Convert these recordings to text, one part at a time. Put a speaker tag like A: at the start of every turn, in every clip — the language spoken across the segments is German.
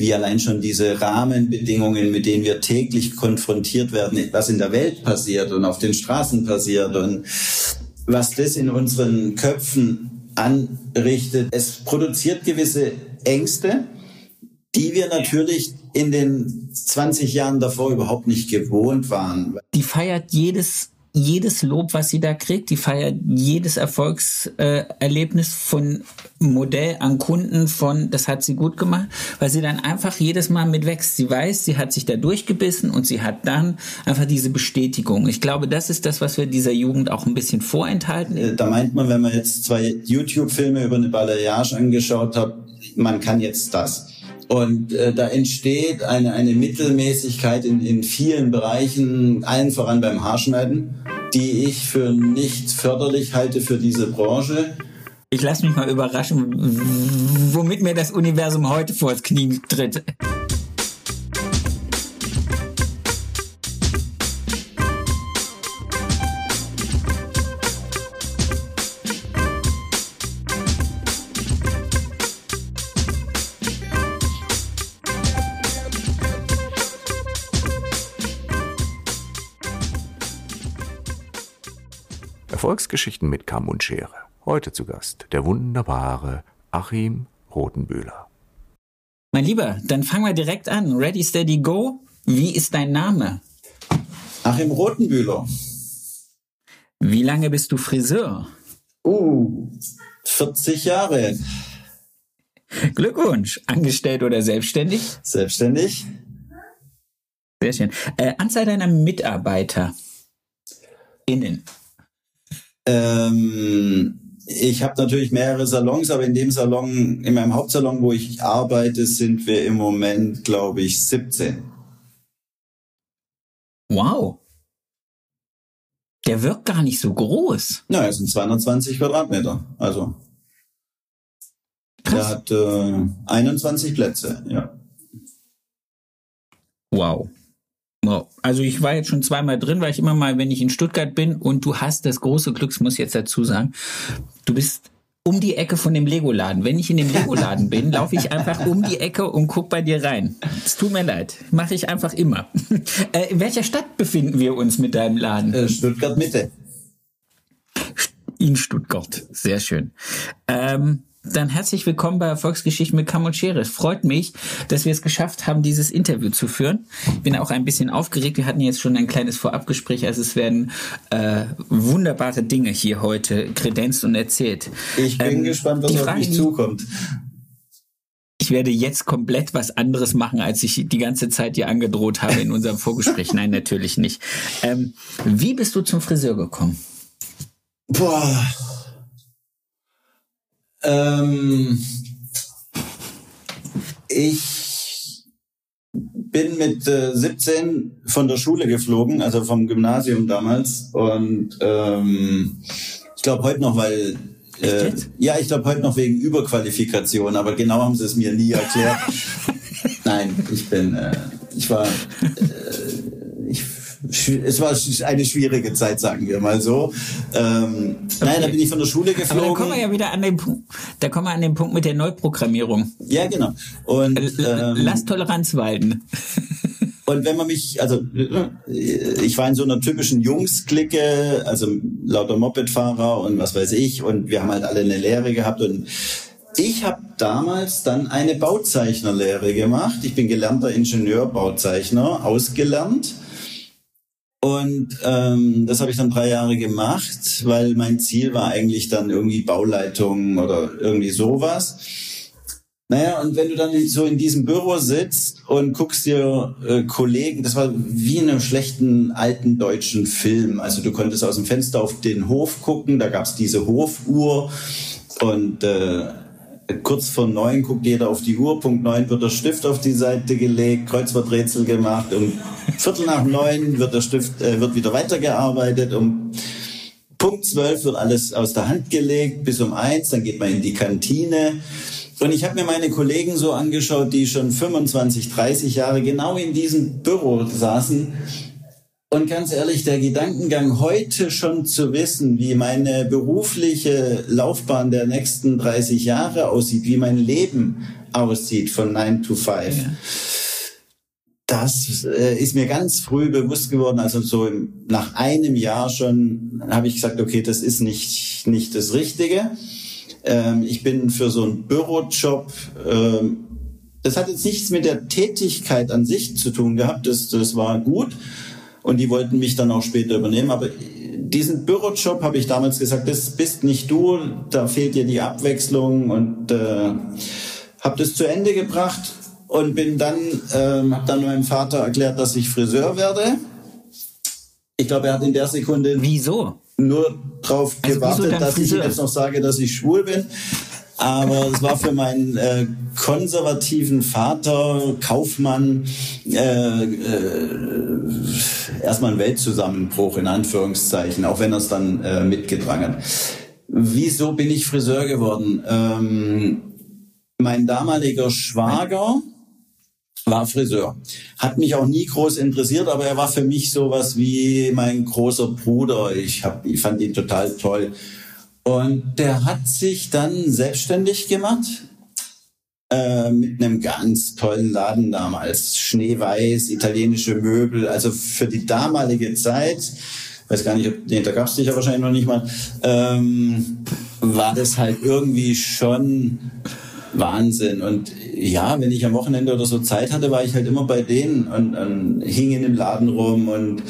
A: wie allein schon diese Rahmenbedingungen, mit denen wir täglich konfrontiert werden, was in der Welt passiert und auf den Straßen passiert und was das in unseren Köpfen anrichtet. Es produziert gewisse Ängste, die wir natürlich in den 20 Jahren davor überhaupt nicht gewohnt waren.
B: Die feiert jedes jedes Lob, was sie da kriegt, die feiert jedes Erfolgserlebnis von Modell an Kunden von, das hat sie gut gemacht, weil sie dann einfach jedes Mal mit wächst. Sie weiß, sie hat sich da durchgebissen und sie hat dann einfach diese Bestätigung. Ich glaube, das ist das, was wir dieser Jugend auch ein bisschen vorenthalten.
A: Äh, da meint man, wenn man jetzt zwei YouTube-Filme über eine Balayage angeschaut hat, man kann jetzt das. Und äh, da entsteht eine, eine Mittelmäßigkeit in, in vielen Bereichen, allen voran beim Haarschneiden, die ich für nicht förderlich halte für diese Branche.
B: Ich lasse mich mal überraschen, womit mir das Universum heute vors Knie tritt.
C: Erfolgsgeschichten mit Kamm und Schere. Heute zu Gast der wunderbare Achim Rotenbühler.
B: Mein Lieber, dann fangen wir direkt an. Ready, steady, go. Wie ist dein Name?
A: Achim Rotenbühler.
B: Wie lange bist du Friseur?
A: Uh, 40 Jahre.
B: Glückwunsch. Angestellt oder selbstständig?
A: Selbstständig.
B: Sehr schön. Äh, Anzahl deiner Mitarbeiter. Innen.
A: Ähm, ich habe natürlich mehrere Salons, aber in dem Salon, in meinem Hauptsalon, wo ich arbeite, sind wir im Moment, glaube ich, 17.
B: Wow. Der wirkt gar nicht so groß.
A: Na, es sind 220 Quadratmeter. Also. Krass. Er hat äh, 21 Plätze, ja.
B: Wow. Also ich war jetzt schon zweimal drin, weil ich immer mal, wenn ich in Stuttgart bin und du hast das große Glück, muss ich jetzt dazu sagen, du bist um die Ecke von dem Lego-Laden. Wenn ich in dem Lego-Laden bin, laufe ich einfach um die Ecke und guck bei dir rein. Es tut mir leid, mache ich einfach immer. Äh, in welcher Stadt befinden wir uns mit deinem Laden?
A: Äh, Stuttgart Mitte.
B: In Stuttgart, sehr schön. Ähm, dann herzlich willkommen bei Erfolgsgeschichten mit Kam und Schere. Es freut mich, dass wir es geschafft haben, dieses Interview zu führen. Ich bin auch ein bisschen aufgeregt. Wir hatten jetzt schon ein kleines Vorabgespräch. Also es werden äh, wunderbare Dinge hier heute kredenzt und erzählt.
A: Ich bin ähm, gespannt, was auf mich zukommt.
B: Ich werde jetzt komplett was anderes machen, als ich die ganze Zeit dir angedroht habe in unserem Vorgespräch. Nein, natürlich nicht. Ähm, wie bist du zum Friseur gekommen?
A: Boah ähm, ich bin mit äh, 17 von der Schule geflogen, also vom Gymnasium damals. Und ähm, ich glaube heute noch, weil äh, ja, ich glaube heute noch wegen Überqualifikation, aber genau haben sie es mir nie erklärt. Nein, ich bin, äh, ich war, äh, es war eine schwierige Zeit, sagen wir mal so. Ähm, okay. Nein, da bin ich von der Schule geflogen. Aber
B: da kommen wir ja wieder an den Punkt, da kommen wir an den Punkt mit der Neuprogrammierung.
A: Ja, genau. Und
B: ähm, lass Toleranz walten.
A: Und wenn man mich, also ich war in so einer typischen Jungs-Clique, also lauter Mopedfahrer und was weiß ich, und wir haben halt alle eine Lehre gehabt und ich habe damals dann eine Bauzeichnerlehre gemacht. Ich bin gelernter Ingenieur, Bauzeichner, ausgelernt und ähm, das habe ich dann drei Jahre gemacht, weil mein Ziel war eigentlich dann irgendwie Bauleitung oder irgendwie sowas. Naja, und wenn du dann so in diesem Büro sitzt und guckst dir äh, Kollegen, das war wie in einem schlechten alten deutschen Film. Also du konntest aus dem Fenster auf den Hof gucken, da gab's diese Hofuhr und äh, kurz vor neun guckt jeder auf die Uhr, Punkt neun wird der Stift auf die Seite gelegt, Kreuzworträtsel gemacht, um Viertel nach neun wird der Stift, äh, wird wieder weitergearbeitet, um Punkt zwölf wird alles aus der Hand gelegt, bis um eins, dann geht man in die Kantine. Und ich habe mir meine Kollegen so angeschaut, die schon 25, 30 Jahre genau in diesem Büro saßen. Und ganz ehrlich, der Gedankengang heute schon zu wissen, wie meine berufliche Laufbahn der nächsten 30 Jahre aussieht, wie mein Leben aussieht von 9 to 5. Ja. Das äh, ist mir ganz früh bewusst geworden. Also so im, nach einem Jahr schon habe ich gesagt, okay, das ist nicht, nicht das Richtige. Ähm, ich bin für so einen Bürojob ähm, das hat jetzt nichts mit der Tätigkeit an sich zu tun gehabt. Das, das war gut und die wollten mich dann auch später übernehmen. Aber diesen Bürojob habe ich damals gesagt, das bist nicht du, da fehlt dir die Abwechslung und äh, habe das zu Ende gebracht und bin dann, äh, habe dann meinem Vater erklärt, dass ich Friseur werde. Ich glaube, er hat in der Sekunde
B: wieso
A: nur drauf also gewartet, dass Friseur? ich jetzt noch sage, dass ich schwul bin. Aber es war für meinen äh, konservativen Vater, Kaufmann, äh, äh, erstmal ein Weltzusammenbruch in Anführungszeichen, auch wenn er es dann äh, mitgetragen hat. Wieso bin ich Friseur geworden? Ähm, mein damaliger Schwager war Friseur. Hat mich auch nie groß interessiert, aber er war für mich sowas wie mein großer Bruder. Ich, hab, ich fand ihn total toll. Und der hat sich dann selbstständig gemacht äh, mit einem ganz tollen Laden damals. Schneeweiß, italienische Möbel. Also für die damalige Zeit, weiß gar nicht, ob, nee, da gab es dich ja wahrscheinlich noch nicht mal, ähm, war das halt irgendwie schon Wahnsinn. Und ja, wenn ich am Wochenende oder so Zeit hatte, war ich halt immer bei denen und, und hing in dem Laden rum und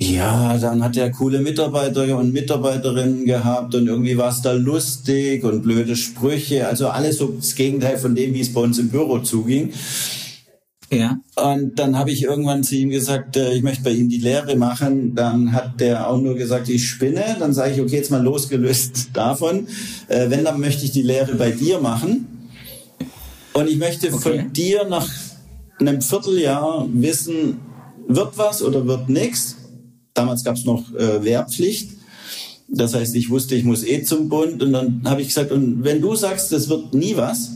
A: ja, dann hat er coole Mitarbeiter und Mitarbeiterinnen gehabt und irgendwie war es da lustig und blöde Sprüche. Also alles so das Gegenteil von dem, wie es bei uns im Büro zuging. Ja. Und dann habe ich irgendwann zu ihm gesagt, äh, ich möchte bei ihm die Lehre machen. Dann hat der auch nur gesagt, ich spinne. Dann sage ich, okay, jetzt mal losgelöst davon. Äh, wenn, dann möchte ich die Lehre bei dir machen. Und ich möchte okay. von dir nach einem Vierteljahr wissen, wird was oder wird nichts. Damals gab es noch äh, Wehrpflicht. Das heißt, ich wusste, ich muss eh zum Bund. Und dann habe ich gesagt, und wenn du sagst, das wird nie was,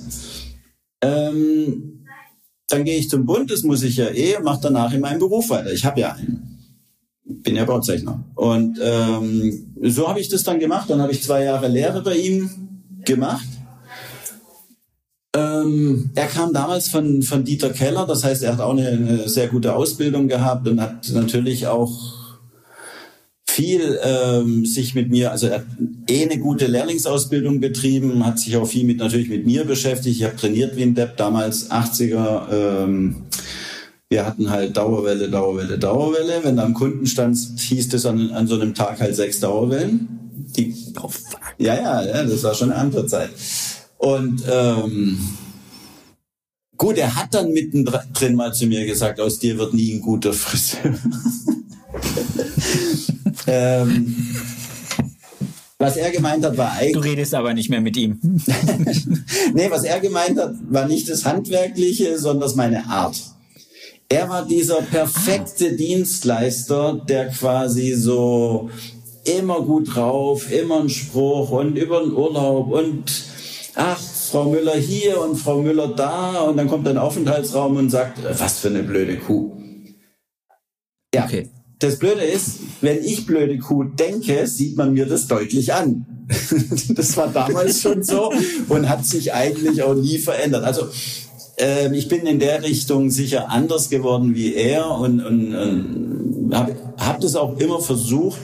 A: ähm, dann gehe ich zum Bund, das muss ich ja eh, mache danach in meinem Beruf weiter. Ich habe ja einen. Bin ja Bauzeichner. Und ähm, so habe ich das dann gemacht. Dann habe ich zwei Jahre Lehre bei ihm gemacht. Ähm, er kam damals von, von Dieter Keller, das heißt, er hat auch eine, eine sehr gute Ausbildung gehabt und hat natürlich auch viel ähm, sich mit mir, also er hat eh eine gute Lehrlingsausbildung betrieben, hat sich auch viel mit natürlich mit mir beschäftigt. Ich habe trainiert wie ein Depp damals 80er. Ähm, wir hatten halt Dauerwelle, Dauerwelle, Dauerwelle. Wenn du am Kunden standst, hieß es an, an so einem Tag halt sechs Dauerwellen. Die, oh, fuck. Ja, ja, ja, das war schon eine andere Zeit. Und ähm, gut, er hat dann mittendrin mal zu mir gesagt, aus dir wird nie ein guter Friseur. Ähm, was er gemeint hat, war eigentlich.
B: Du redest aber nicht mehr mit ihm.
A: nee, was er gemeint hat, war nicht das Handwerkliche, sondern meine Art. Er war dieser perfekte ah. Dienstleister, der quasi so immer gut drauf, immer ein Spruch und über den Urlaub und ach, Frau Müller hier und Frau Müller da und dann kommt ein Aufenthaltsraum und sagt, was für eine blöde Kuh. Ja. Okay. Das Blöde ist, wenn ich blöde Kuh denke, sieht man mir das deutlich an. das war damals schon so und hat sich eigentlich auch nie verändert. Also äh, ich bin in der Richtung sicher anders geworden wie er und, und, und habe hab das auch immer versucht,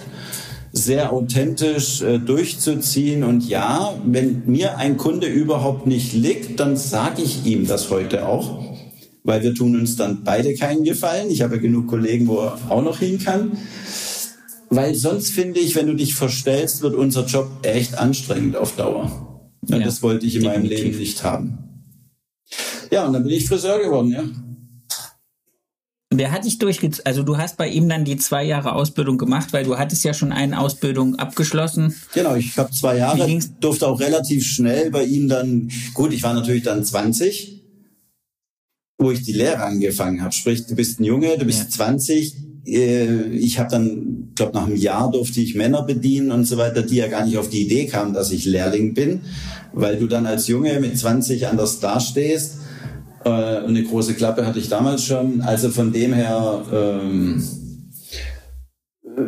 A: sehr authentisch äh, durchzuziehen. Und ja, wenn mir ein Kunde überhaupt nicht liegt, dann sage ich ihm das heute auch weil wir tun uns dann beide keinen Gefallen. Ich habe ja genug Kollegen, wo er auch noch hin kann. Weil sonst finde ich, wenn du dich verstellst, wird unser Job echt anstrengend auf Dauer. Und ja, das wollte ich in meinem Leben nicht haben. Ja, und dann bin ich Friseur geworden, ja.
B: Wer hat dich durchgezogen? Also du hast bei ihm dann die zwei Jahre Ausbildung gemacht, weil du hattest ja schon eine Ausbildung abgeschlossen.
A: Genau, ich habe zwei Jahre, durfte auch relativ schnell bei ihm dann, gut, ich war natürlich dann 20, wo ich die Lehre angefangen habe. Sprich, du bist ein Junge, du bist ja. 20. Äh, ich habe dann, glaube nach einem Jahr durfte ich Männer bedienen und so weiter, die ja gar nicht auf die Idee kamen, dass ich Lehrling bin, weil du dann als Junge mit 20 anders dastehst. Äh, und eine große Klappe hatte ich damals schon. Also von dem her, ähm,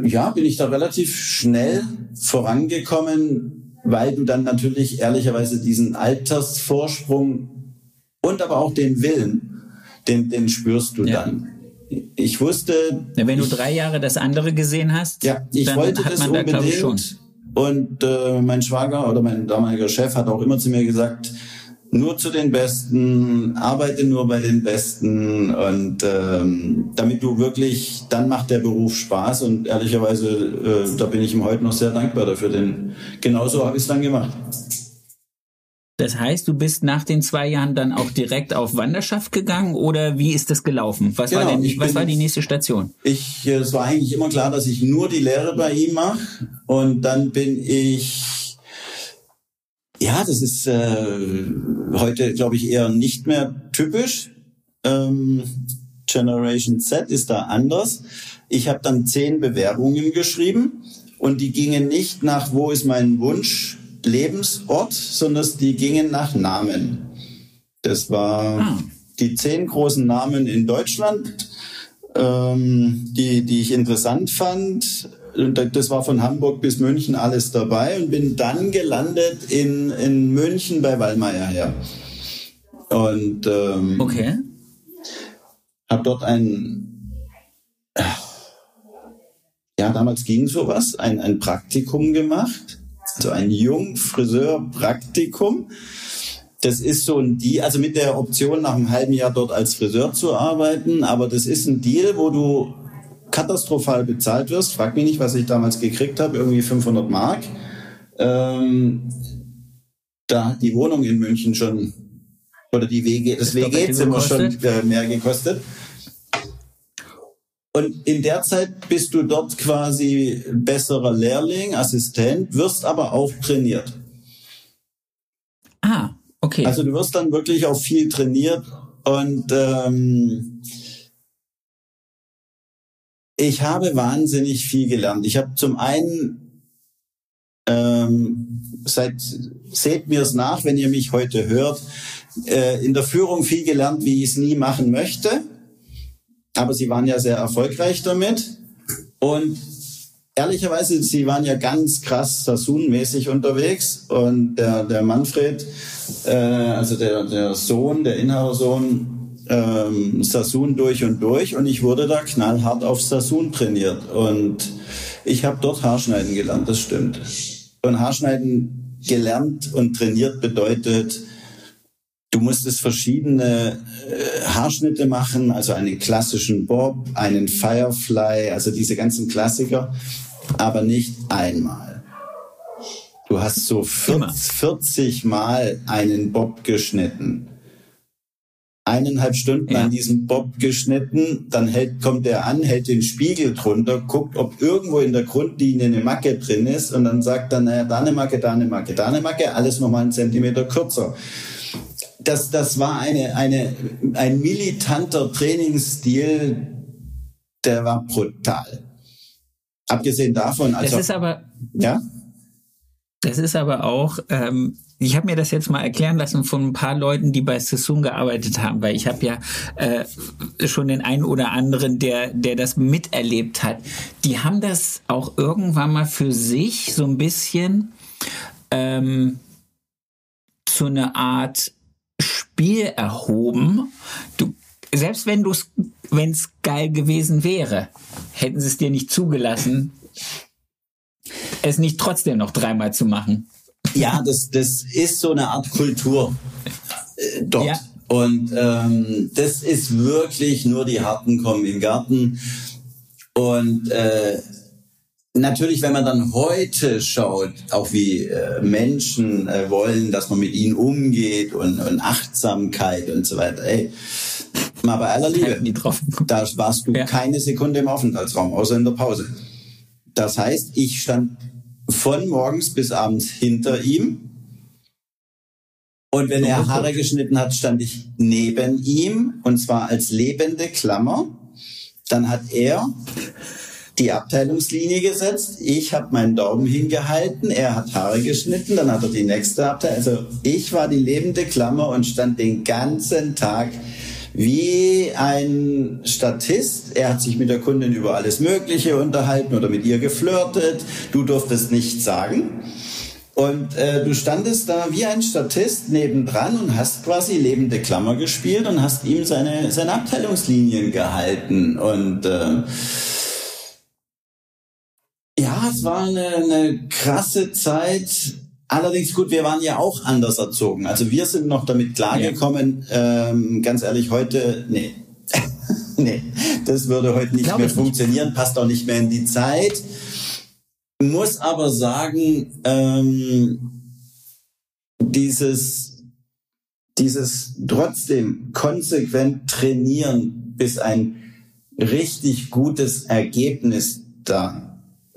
A: ja, bin ich da relativ schnell vorangekommen, weil du dann natürlich ehrlicherweise diesen Altersvorsprung und aber auch den Willen, den, den spürst du ja. dann. Ich wusste.
B: Ja, wenn
A: ich,
B: du drei Jahre das andere gesehen hast,
A: ja, ich dann wollte hat das man unbedingt. Da, schon. Und äh, mein Schwager oder mein damaliger Chef hat auch immer zu mir gesagt, nur zu den Besten, arbeite nur bei den Besten und ähm, damit du wirklich, dann macht der Beruf Spaß und ehrlicherweise, äh, da bin ich ihm heute noch sehr dankbar dafür, denn genauso habe ich es dann gemacht.
B: Das heißt, du bist nach den zwei Jahren dann auch direkt auf Wanderschaft gegangen oder wie ist das gelaufen? Was, genau, war, denn, was bin, war die nächste Station?
A: Ich, äh, es war eigentlich immer klar, dass ich nur die Lehre bei ihm mache und dann bin ich ja, das ist äh, heute, glaube ich, eher nicht mehr typisch. Ähm, Generation Z ist da anders. Ich habe dann zehn Bewerbungen geschrieben und die gingen nicht nach, wo ist mein Wunsch Lebensort, sondern die gingen nach Namen. Das war ah. die zehn großen Namen in Deutschland, ähm, die, die ich interessant fand das war von Hamburg bis München alles dabei und bin dann gelandet in, in München bei Wallmeier her. Und ähm,
B: okay.
A: habe dort ein, ja, damals ging sowas, ein, ein Praktikum gemacht, also ein Jungfriseur-Praktikum. Das ist so ein Deal, also mit der Option, nach einem halben Jahr dort als Friseur zu arbeiten, aber das ist ein Deal, wo du katastrophal bezahlt wirst. Frag mich nicht, was ich damals gekriegt habe, irgendwie 500 Mark. Ähm, da hat die Wohnung in München schon oder die WG, das WG-Zimmer schon äh, mehr gekostet. Und in der Zeit bist du dort quasi besserer Lehrling, Assistent, wirst aber auch trainiert.
B: Ah, okay.
A: Also du wirst dann wirklich auch viel trainiert und ähm, ich habe wahnsinnig viel gelernt. Ich habe zum einen ähm, seit seht mir es nach, wenn ihr mich heute hört, äh, in der Führung viel gelernt, wie ich es nie machen möchte. Aber sie waren ja sehr erfolgreich damit. Und ehrlicherweise, sie waren ja ganz krass Sassoon-mäßig unterwegs. Und der, der Manfred, äh, also der, der Sohn, der Inhabersohn, ähm, Sassoon durch und durch und ich wurde da knallhart auf Sassoon trainiert und ich habe dort Haarschneiden gelernt, das stimmt. Und Haarschneiden gelernt und trainiert bedeutet, du musstest verschiedene äh, Haarschnitte machen, also einen klassischen Bob, einen Firefly, also diese ganzen Klassiker, aber nicht einmal. Du hast so 40, 40 Mal einen Bob geschnitten eineinhalb Stunden ja. an diesem Bob geschnitten, dann hält, kommt er an, hält den Spiegel drunter, guckt, ob irgendwo in der Grundlinie eine Macke drin ist und dann sagt er, naja, da eine Macke, da eine Macke, da eine Macke, alles nochmal einen Zentimeter kürzer. Das, das war eine, eine, ein militanter Trainingsstil, der war brutal. Abgesehen davon,
B: also. Das ist aber, ja? Das ist aber auch, ähm, ich habe mir das jetzt mal erklären lassen von ein paar Leuten, die bei Sassoon gearbeitet haben, weil ich habe ja äh, schon den einen oder anderen, der, der das miterlebt hat. Die haben das auch irgendwann mal für sich so ein bisschen ähm, zu einer Art Spiel erhoben. Du, selbst wenn du es, wenn es geil gewesen wäre, hätten sie es dir nicht zugelassen, es nicht trotzdem noch dreimal zu machen.
A: Ja, das, das ist so eine Art Kultur äh, dort. Ja. Und ähm, das ist wirklich nur die Harten kommen im Garten. Und äh, natürlich, wenn man dann heute schaut, auch wie äh, Menschen äh, wollen, dass man mit ihnen umgeht und, und Achtsamkeit und so weiter. Ey, mal bei aller Liebe, da warst du ja. keine Sekunde im Aufenthaltsraum, außer in der Pause. Das heißt, ich stand von morgens bis abends hinter ihm. Und wenn er Haare geschnitten hat, stand ich neben ihm und zwar als lebende Klammer. Dann hat er die Abteilungslinie gesetzt. Ich habe meinen Daumen hingehalten. Er hat Haare geschnitten. Dann hat er die nächste Abteilung. Also ich war die lebende Klammer und stand den ganzen Tag wie ein Statist. Er hat sich mit der Kundin über alles Mögliche unterhalten oder mit ihr geflirtet. Du durftest nichts sagen. Und äh, du standest da wie ein Statist nebendran und hast quasi lebende Klammer gespielt und hast ihm seine, seine Abteilungslinien gehalten. Und äh, es war eine, eine krasse Zeit. Allerdings gut, wir waren ja auch anders erzogen. Also wir sind noch damit klargekommen, ja. ähm, ganz ehrlich, heute, nee. nee, das würde heute nicht Glaube mehr funktionieren, nicht. passt auch nicht mehr in die Zeit. Muss aber sagen, ähm, dieses, dieses trotzdem konsequent trainieren, bis ein richtig gutes Ergebnis da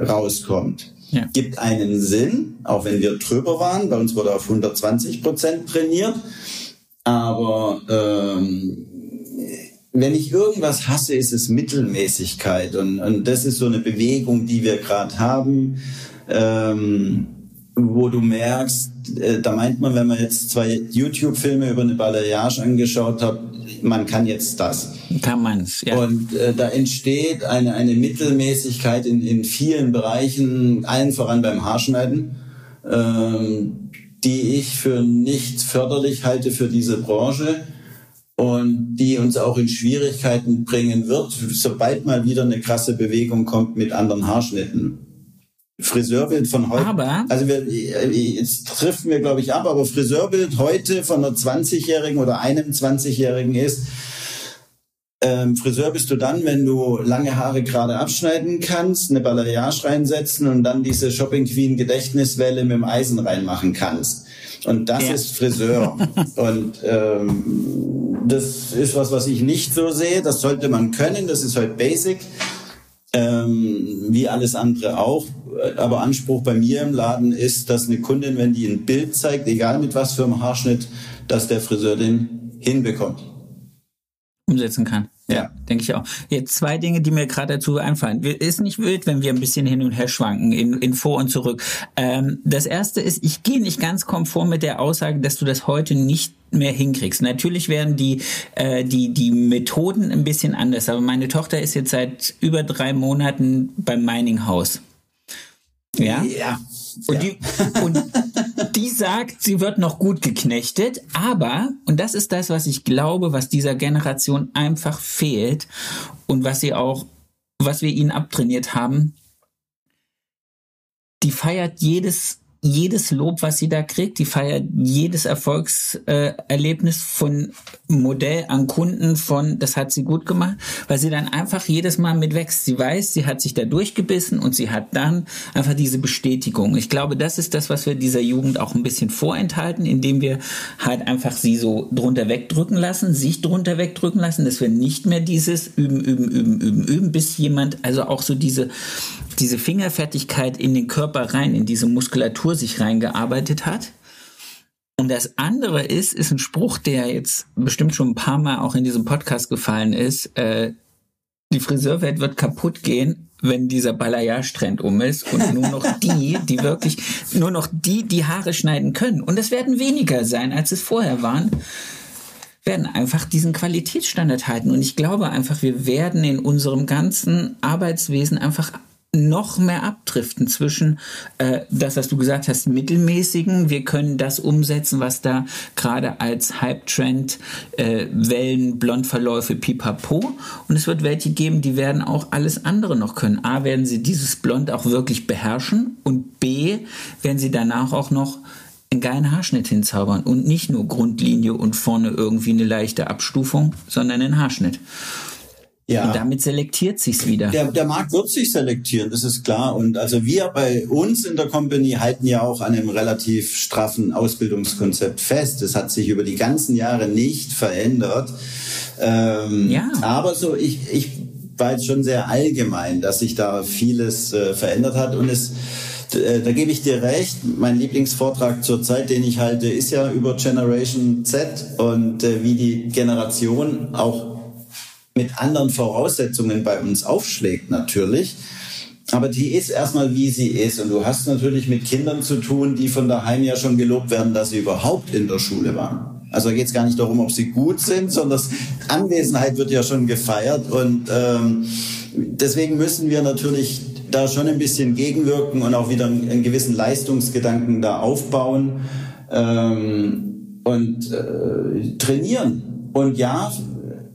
A: rauskommt, ja. gibt einen Sinn, auch wenn wir drüber waren. Bei uns wurde auf 120 Prozent trainiert. Aber ähm, wenn ich irgendwas hasse, ist es Mittelmäßigkeit. Und, und das ist so eine Bewegung, die wir gerade haben, ähm, wo du merkst, äh, da meint man, wenn man jetzt zwei YouTube-Filme über eine Balayage angeschaut hat, man kann jetzt das.
B: Kann man's, ja.
A: Und äh, da entsteht eine, eine Mittelmäßigkeit in, in vielen Bereichen, allen voran beim Haarschneiden, ähm, die ich für nicht förderlich halte für diese Branche und die uns auch in Schwierigkeiten bringen wird, sobald mal wieder eine krasse Bewegung kommt mit anderen Haarschnitten. Friseurbild von heute.
B: Aber
A: also wir, jetzt treffen wir glaube ich ab, aber Friseurbild heute von einer 20-Jährigen oder einem 20-Jährigen ist, ähm, Friseur bist du dann, wenn du lange Haare gerade abschneiden kannst, eine Balayage reinsetzen und dann diese Shopping Queen Gedächtniswelle mit dem Eisen reinmachen kannst. Und das ja. ist Friseur. und ähm, das ist was, was ich nicht so sehe. Das sollte man können. Das ist halt Basic. Ähm, wie alles andere auch. Aber Anspruch bei mir im Laden ist, dass eine Kundin, wenn die ein Bild zeigt, egal mit was für einem Haarschnitt, dass der Friseur den hinbekommt.
B: Umsetzen kann. Ja, denke ich auch. Jetzt zwei Dinge, die mir gerade dazu einfallen. Ist nicht wild, wenn wir ein bisschen hin und her schwanken, in, in vor und zurück. Ähm, das erste ist, ich gehe nicht ganz konform mit der Aussage, dass du das heute nicht mehr hinkriegst. Natürlich werden die, äh, die, die Methoden ein bisschen anders, aber meine Tochter ist jetzt seit über drei Monaten beim Mining House. Ja?
A: Ja.
B: Und, ja. Die, und die sagt, sie wird noch gut geknechtet, aber, und das ist das, was ich glaube, was dieser Generation einfach fehlt und was sie auch, was wir ihnen abtrainiert haben, die feiert jedes jedes Lob, was sie da kriegt, die feiert jedes Erfolgserlebnis von Modell an Kunden von, das hat sie gut gemacht, weil sie dann einfach jedes Mal mitwächst. Sie weiß, sie hat sich da durchgebissen und sie hat dann einfach diese Bestätigung. Ich glaube, das ist das, was wir dieser Jugend auch ein bisschen vorenthalten, indem wir halt einfach sie so drunter wegdrücken lassen, sich drunter wegdrücken lassen, dass wir nicht mehr dieses üben, üben, üben, üben, üben, bis jemand, also auch so diese, diese Fingerfertigkeit in den Körper rein, in diese Muskulatur sich reingearbeitet hat. Und das andere ist, ist ein Spruch, der jetzt bestimmt schon ein paar Mal auch in diesem Podcast gefallen ist. Äh, die Friseurwelt wird kaputt gehen, wenn dieser Balayage-Trend um ist und nur noch die, die wirklich, nur noch die, die Haare schneiden können. Und es werden weniger sein, als es vorher waren werden einfach diesen Qualitätsstandard halten. Und ich glaube einfach, wir werden in unserem ganzen Arbeitswesen einfach noch mehr abdriften zwischen äh, das, was du gesagt hast, mittelmäßigen. Wir können das umsetzen, was da gerade als Hype-Trend, äh, Wellen, Blondverläufe, pipapo. Und es wird welche geben, die werden auch alles andere noch können. A, werden sie dieses Blond auch wirklich beherrschen und B, werden sie danach auch noch einen geilen Haarschnitt hinzaubern und nicht nur Grundlinie und vorne irgendwie eine leichte Abstufung, sondern einen Haarschnitt. Ja. Und damit selektiert sich's wieder.
A: Der, der Markt wird sich selektieren, das ist klar. Und also wir bei uns in der Company halten ja auch an einem relativ straffen Ausbildungskonzept fest. Das hat sich über die ganzen Jahre nicht verändert. Ähm, ja. Aber so, ich, ich war jetzt schon sehr allgemein, dass sich da vieles äh, verändert hat und es äh, da gebe ich dir recht. Mein Lieblingsvortrag zurzeit, den ich halte, ist ja über Generation Z und äh, wie die Generation auch mit anderen Voraussetzungen bei uns aufschlägt natürlich. Aber die ist erstmal, wie sie ist. Und du hast natürlich mit Kindern zu tun, die von daheim ja schon gelobt werden, dass sie überhaupt in der Schule waren. Also da geht es gar nicht darum, ob sie gut sind, sondern Anwesenheit wird ja schon gefeiert und ähm, deswegen müssen wir natürlich da schon ein bisschen gegenwirken und auch wieder einen, gewissen Leistungsgedanken da aufbauen ähm, und äh, trainieren. Und ja,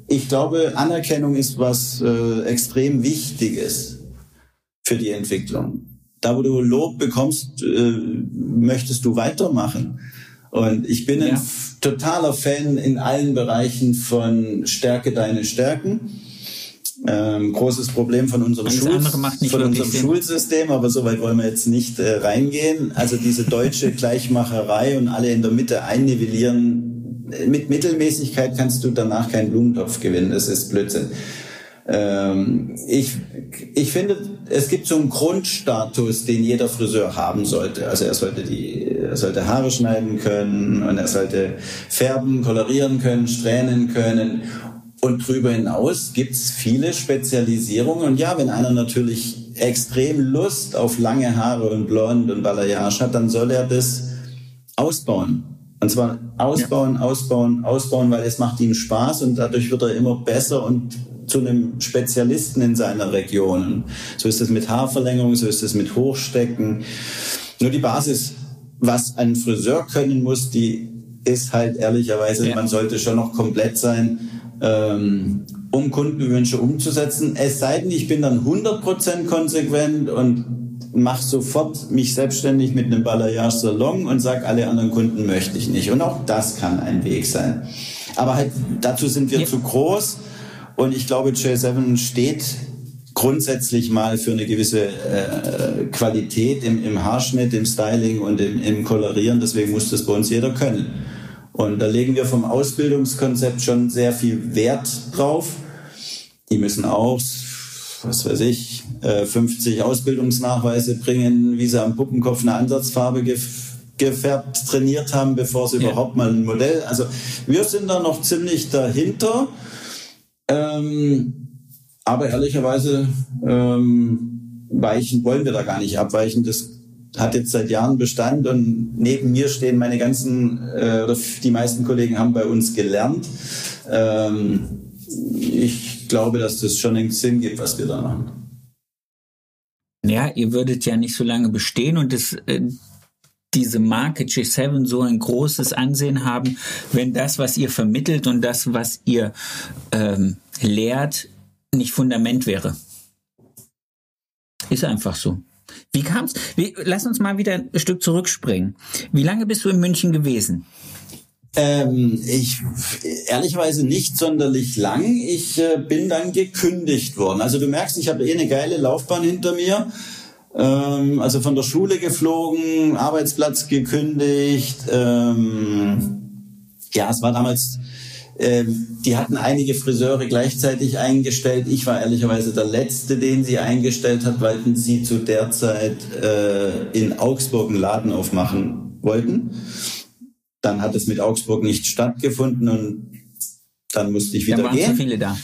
A: ich glaube, Anerkennung ist was äh, extrem Wichtiges für die Entwicklung. Da, wo du Lob bekommst, äh, möchtest du weitermachen. Und ich bin ja. ein totaler Fan in allen Bereichen von Stärke deine Stärken. Ähm, großes Problem von unserem, Schul von unserem Schulsystem, aber so weit wollen wir jetzt nicht äh, reingehen. Also diese deutsche Gleichmacherei und alle in der Mitte einnivellieren. Mit Mittelmäßigkeit kannst du danach keinen Blumentopf gewinnen. Das ist Blödsinn. Ähm, ich, ich finde, es gibt so einen Grundstatus, den jeder Friseur haben sollte. Also er sollte die, er sollte Haare schneiden können und er sollte färben, kolorieren können, strähnen können. Und darüber hinaus gibt's viele Spezialisierungen. Und ja, wenn einer natürlich extrem Lust auf lange Haare und Blond und Balayage hat, dann soll er das ausbauen. Und zwar ausbauen, ja. ausbauen, ausbauen, weil es macht ihm Spaß und dadurch wird er immer besser und zu einem Spezialisten in seiner Region. So ist es mit Haarverlängerung, so ist es mit Hochstecken. Nur die Basis, was ein Friseur können muss, die ist halt ehrlicherweise, ja. man sollte schon noch komplett sein, ähm, um Kundenwünsche umzusetzen. Es sei denn, ich bin dann 100% konsequent und mache sofort mich selbstständig mit einem Balayage-Salon und sage, alle anderen Kunden möchte ich nicht. Und auch das kann ein Weg sein. Aber halt, dazu sind wir ja. zu groß und ich glaube, J7 steht grundsätzlich mal für eine gewisse äh, Qualität im, im Haarschnitt, im Styling und im, im Kolorieren. Deswegen muss das bei uns jeder können. Und da legen wir vom Ausbildungskonzept schon sehr viel Wert drauf. Die müssen auch, was weiß ich, 50 äh, Ausbildungsnachweise bringen, wie sie am Puppenkopf eine Ansatzfarbe gefärbt trainiert haben, bevor sie ja. überhaupt mal ein Modell. Also wir sind da noch ziemlich dahinter. Ähm, aber ehrlicherweise ähm, weichen wollen wir da gar nicht abweichen. Das hat jetzt seit Jahren Bestand und neben mir stehen meine ganzen, äh, oder die meisten Kollegen haben bei uns gelernt. Ähm, ich glaube, dass das schon einen Sinn gibt, was wir da machen.
B: Ja, ihr würdet ja nicht so lange bestehen und das, äh, diese Marke G7 so ein großes Ansehen haben, wenn das, was ihr vermittelt und das, was ihr ähm, lehrt, nicht Fundament wäre. Ist einfach so. Wie kam's? Wie, lass uns mal wieder ein Stück zurückspringen. Wie lange bist du in München gewesen?
A: Ähm, ich ehrlicherweise nicht sonderlich lang. Ich äh, bin dann gekündigt worden. Also du merkst, ich habe eh eine geile Laufbahn hinter mir. Ähm, also von der Schule geflogen, Arbeitsplatz gekündigt. Ähm, ja, es war damals, ähm, die hatten einige Friseure gleichzeitig eingestellt. Ich war ehrlicherweise der Letzte, den sie eingestellt hat, weil sie zu der Zeit äh, in Augsburg einen Laden aufmachen wollten. Dann hat es mit Augsburg nicht stattgefunden und dann musste ich wieder dann waren gehen.
B: Zu viele da.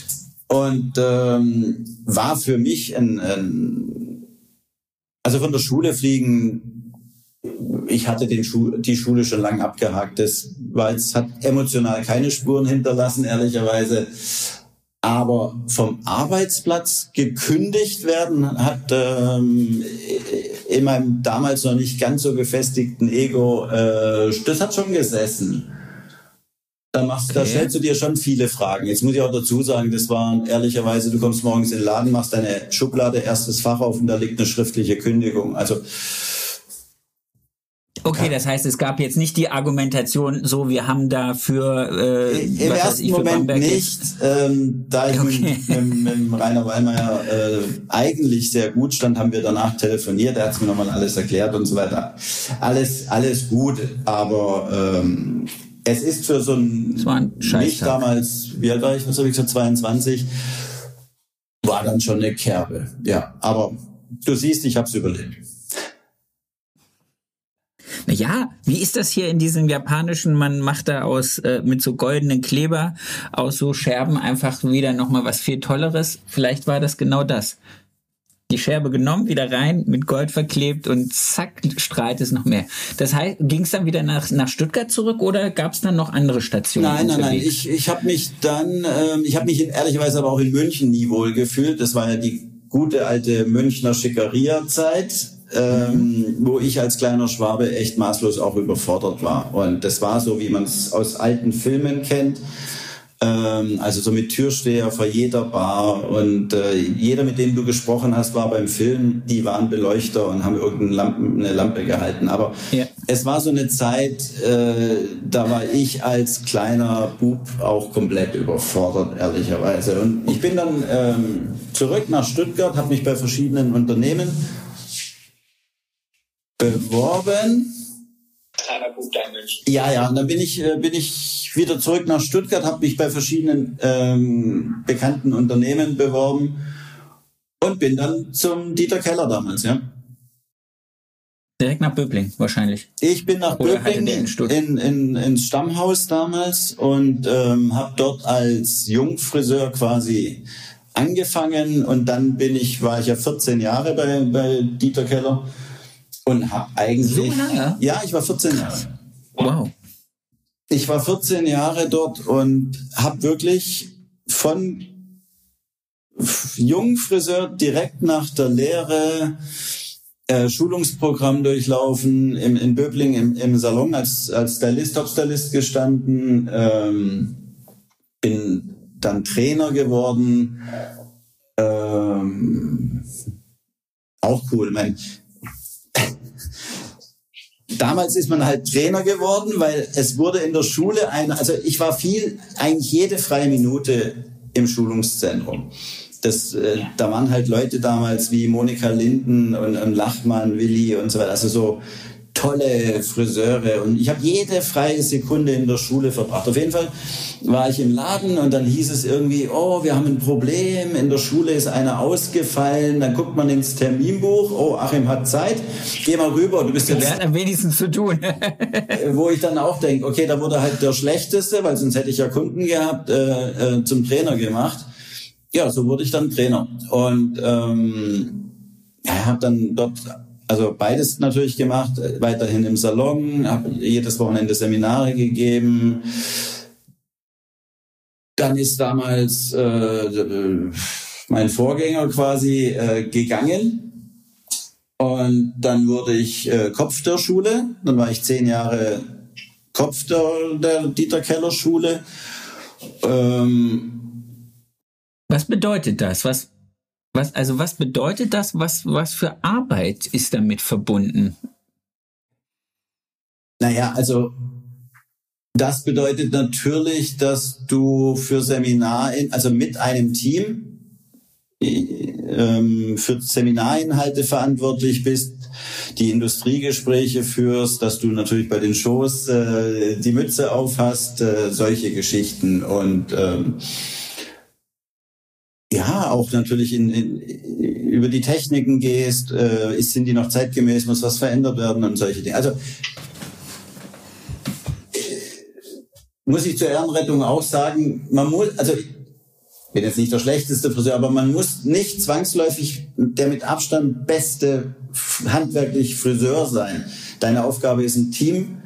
A: Und ähm, war für mich ein, ein also von der Schule fliegen, ich hatte den Schu die Schule schon lange abgehakt. Das war jetzt, hat emotional keine Spuren hinterlassen, ehrlicherweise. Aber vom Arbeitsplatz gekündigt werden hat ähm, in meinem damals noch nicht ganz so gefestigten Ego, äh, das hat schon gesessen. Da, machst, okay. da stellst du dir schon viele Fragen. Jetzt muss ich auch dazu sagen, das war ehrlicherweise, du kommst morgens in den Laden, machst deine Schublade, erstes Fach auf und da liegt eine schriftliche Kündigung. Also
B: Okay, das heißt, es gab jetzt nicht die Argumentation, so wir haben dafür
A: äh, im ersten ich, Moment nicht, ähm, da ich okay. mit, mit, mit Rainer Wallmeier äh, eigentlich sehr gut stand, haben wir danach telefoniert, er hat mir nochmal alles erklärt und so weiter. Alles, alles gut, aber ähm, es ist für so ein, ein mich damals, wie alt war ich, was habe ich gesagt, 22, war dann schon eine Kerbe. Ja, aber du siehst, ich habe es überlebt.
B: Naja, wie ist das hier in diesem japanischen, man macht da aus äh, mit so goldenen Kleber aus so Scherben einfach wieder nochmal was viel Tolleres. Vielleicht war das genau das. die Scherbe genommen, wieder rein, mit Gold verklebt und zack, strahlt es noch mehr. Das heißt, ging es dann wieder nach, nach Stuttgart zurück oder gab es dann noch andere Stationen?
A: Nein, nein, nein. Ich, ich habe mich dann, ähm, ich habe mich in, ehrlicherweise aber auch in München nie wohl gefühlt. Das war ja die gute alte Münchner Schickeria-Zeit. Ähm, wo ich als kleiner Schwabe echt maßlos auch überfordert war. Und das war so, wie man es aus alten Filmen kennt. Ähm, also so mit Türsteher vor jeder Bar und äh, jeder, mit dem du gesprochen hast, war beim Film, die waren Beleuchter und haben irgendeine Lampe, eine Lampe gehalten. Aber ja. es war so eine Zeit, äh, da war ich als kleiner Bub auch komplett überfordert, ehrlicherweise. Und ich bin dann ähm, zurück nach Stuttgart, habe mich bei verschiedenen Unternehmen beworben. Ja, ja, und dann bin ich, äh, bin ich wieder zurück nach Stuttgart, habe mich bei verschiedenen ähm, bekannten Unternehmen beworben und bin dann zum Dieter Keller damals, ja.
B: Direkt nach Böbling wahrscheinlich.
A: Ich bin nach Oder Böbling in, in, in, ins Stammhaus damals und ähm, habe dort als Jungfriseur quasi angefangen und dann bin ich, war ich ja 14 Jahre bei, bei Dieter Keller und habe eigentlich...
B: So lange?
A: Ja, ich war 14 Jahre.
B: Wow
A: ich war 14 Jahre dort und habe wirklich von Jungfriseur direkt nach der Lehre äh, Schulungsprogramm durchlaufen, im, in Böbling im, im Salon als, als Stylist, Top-Stylist gestanden, ähm, bin dann Trainer geworden. Ähm, auch cool. Mein, damals ist man halt Trainer geworden, weil es wurde in der Schule ein, also ich war viel, eigentlich jede freie Minute im Schulungszentrum. Das, äh, da waren halt Leute damals wie Monika Linden und, und Lachmann, Willi und so weiter. Also so tolle Friseure und ich habe jede freie Sekunde in der Schule verbracht. Auf jeden Fall war ich im Laden und dann hieß es irgendwie, oh, wir haben ein Problem, in der Schule ist einer ausgefallen. Dann guckt man ins Terminbuch, oh, Achim hat Zeit, geh mal rüber, du bist jetzt...
B: Am wenigsten zu tun?
A: wo ich dann auch denke, okay, da wurde halt der Schlechteste, weil sonst hätte ich ja Kunden gehabt, äh, äh, zum Trainer gemacht. Ja, so wurde ich dann Trainer und ähm, ja, habe dann dort also beides natürlich gemacht, weiterhin im Salon, habe jedes Wochenende Seminare gegeben. Dann ist damals äh, mein Vorgänger quasi äh, gegangen und dann wurde ich äh, Kopf der Schule. Dann war ich zehn Jahre Kopf der, der Dieter Keller Schule. Ähm,
B: was bedeutet das? Was was, also was bedeutet das? Was, was für Arbeit ist damit verbunden?
A: Naja, also das bedeutet natürlich, dass du für Seminar, also mit einem Team ähm, für Seminarinhalte verantwortlich bist, die Industriegespräche führst, dass du natürlich bei den Shows äh, die Mütze aufhast, äh, solche Geschichten und ähm, auch natürlich in, in, über die Techniken gehst, äh, ist, sind die noch zeitgemäß, muss was verändert werden und solche Dinge. Also äh, muss ich zur Ehrenrettung auch sagen, man muss, also ich bin jetzt nicht der schlechteste Friseur, aber man muss nicht zwangsläufig der mit Abstand beste handwerklich Friseur sein. Deine Aufgabe ist, ein Team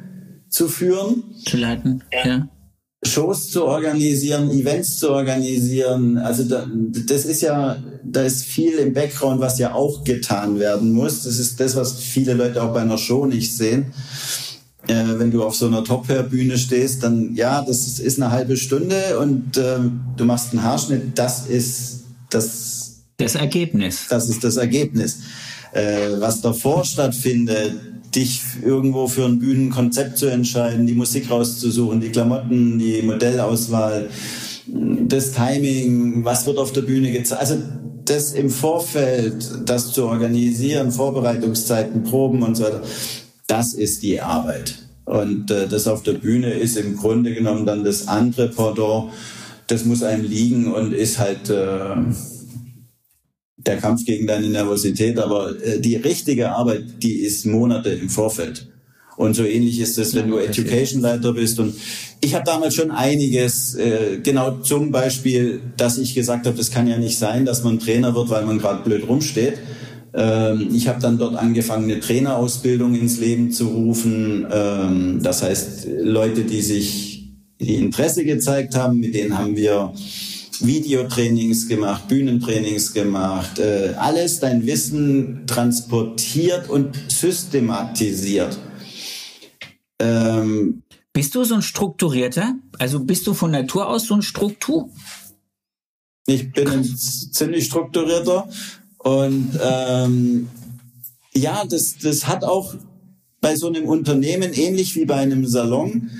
A: zu führen.
B: Zu leiten, ja.
A: Shows zu organisieren, Events zu organisieren. Also da, das ist ja, da ist viel im Background, was ja auch getan werden muss. Das ist das, was viele Leute auch bei einer Show nicht sehen. Äh, wenn du auf so einer Top-Hair-Bühne stehst, dann ja, das ist eine halbe Stunde und äh, du machst einen Haarschnitt. Das ist das.
B: Das Ergebnis.
A: Das ist das Ergebnis. Äh, was davor stattfindet, dich irgendwo für ein Bühnenkonzept zu entscheiden, die Musik rauszusuchen, die Klamotten, die Modellauswahl, das Timing, was wird auf der Bühne gezeigt. Also das im Vorfeld, das zu organisieren, Vorbereitungszeiten, Proben und so weiter, das ist die Arbeit. Und äh, das auf der Bühne ist im Grunde genommen dann das andere Pendant. Das muss einem liegen und ist halt äh, der Kampf gegen deine Nervosität, aber äh, die richtige Arbeit, die ist Monate im Vorfeld. Und so ähnlich ist es, wenn du Education-Leiter bist. Und ich habe damals schon einiges, äh, genau zum Beispiel, dass ich gesagt habe, das kann ja nicht sein, dass man Trainer wird, weil man gerade blöd rumsteht. Ähm, ich habe dann dort angefangen, eine Trainerausbildung ins Leben zu rufen. Ähm, das heißt, Leute, die sich die Interesse gezeigt haben, mit denen haben wir Videotrainings gemacht, Bühnentrainings gemacht, äh, alles dein Wissen transportiert und systematisiert.
B: Ähm, bist du so ein strukturierter? Also bist du von Natur aus so ein Struktur?
A: Ich bin ein ziemlich strukturierter und ähm, ja, das, das hat auch bei so einem Unternehmen ähnlich wie bei einem Salon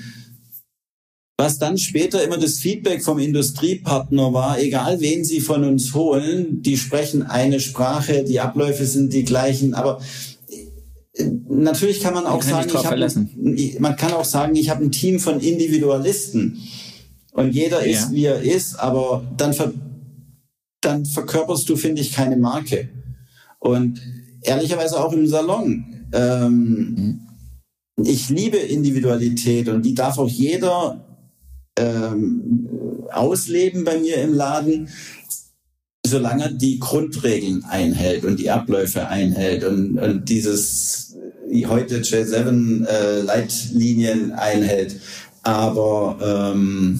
A: was dann später immer das Feedback vom Industriepartner war, egal wen sie von uns holen, die sprechen eine Sprache, die Abläufe sind die gleichen, aber äh, natürlich kann man auch sagen, ich hab, man kann auch sagen, ich habe ein Team von Individualisten und jeder ja. ist wie er ist, aber dann ver, dann verkörperst du finde ich keine Marke und ehrlicherweise auch im Salon. Ähm, mhm. Ich liebe Individualität und die darf auch jeder ähm, ausleben bei mir im Laden, solange die Grundregeln einhält und die Abläufe einhält und, und dieses heute J7 äh, Leitlinien einhält. Aber ähm,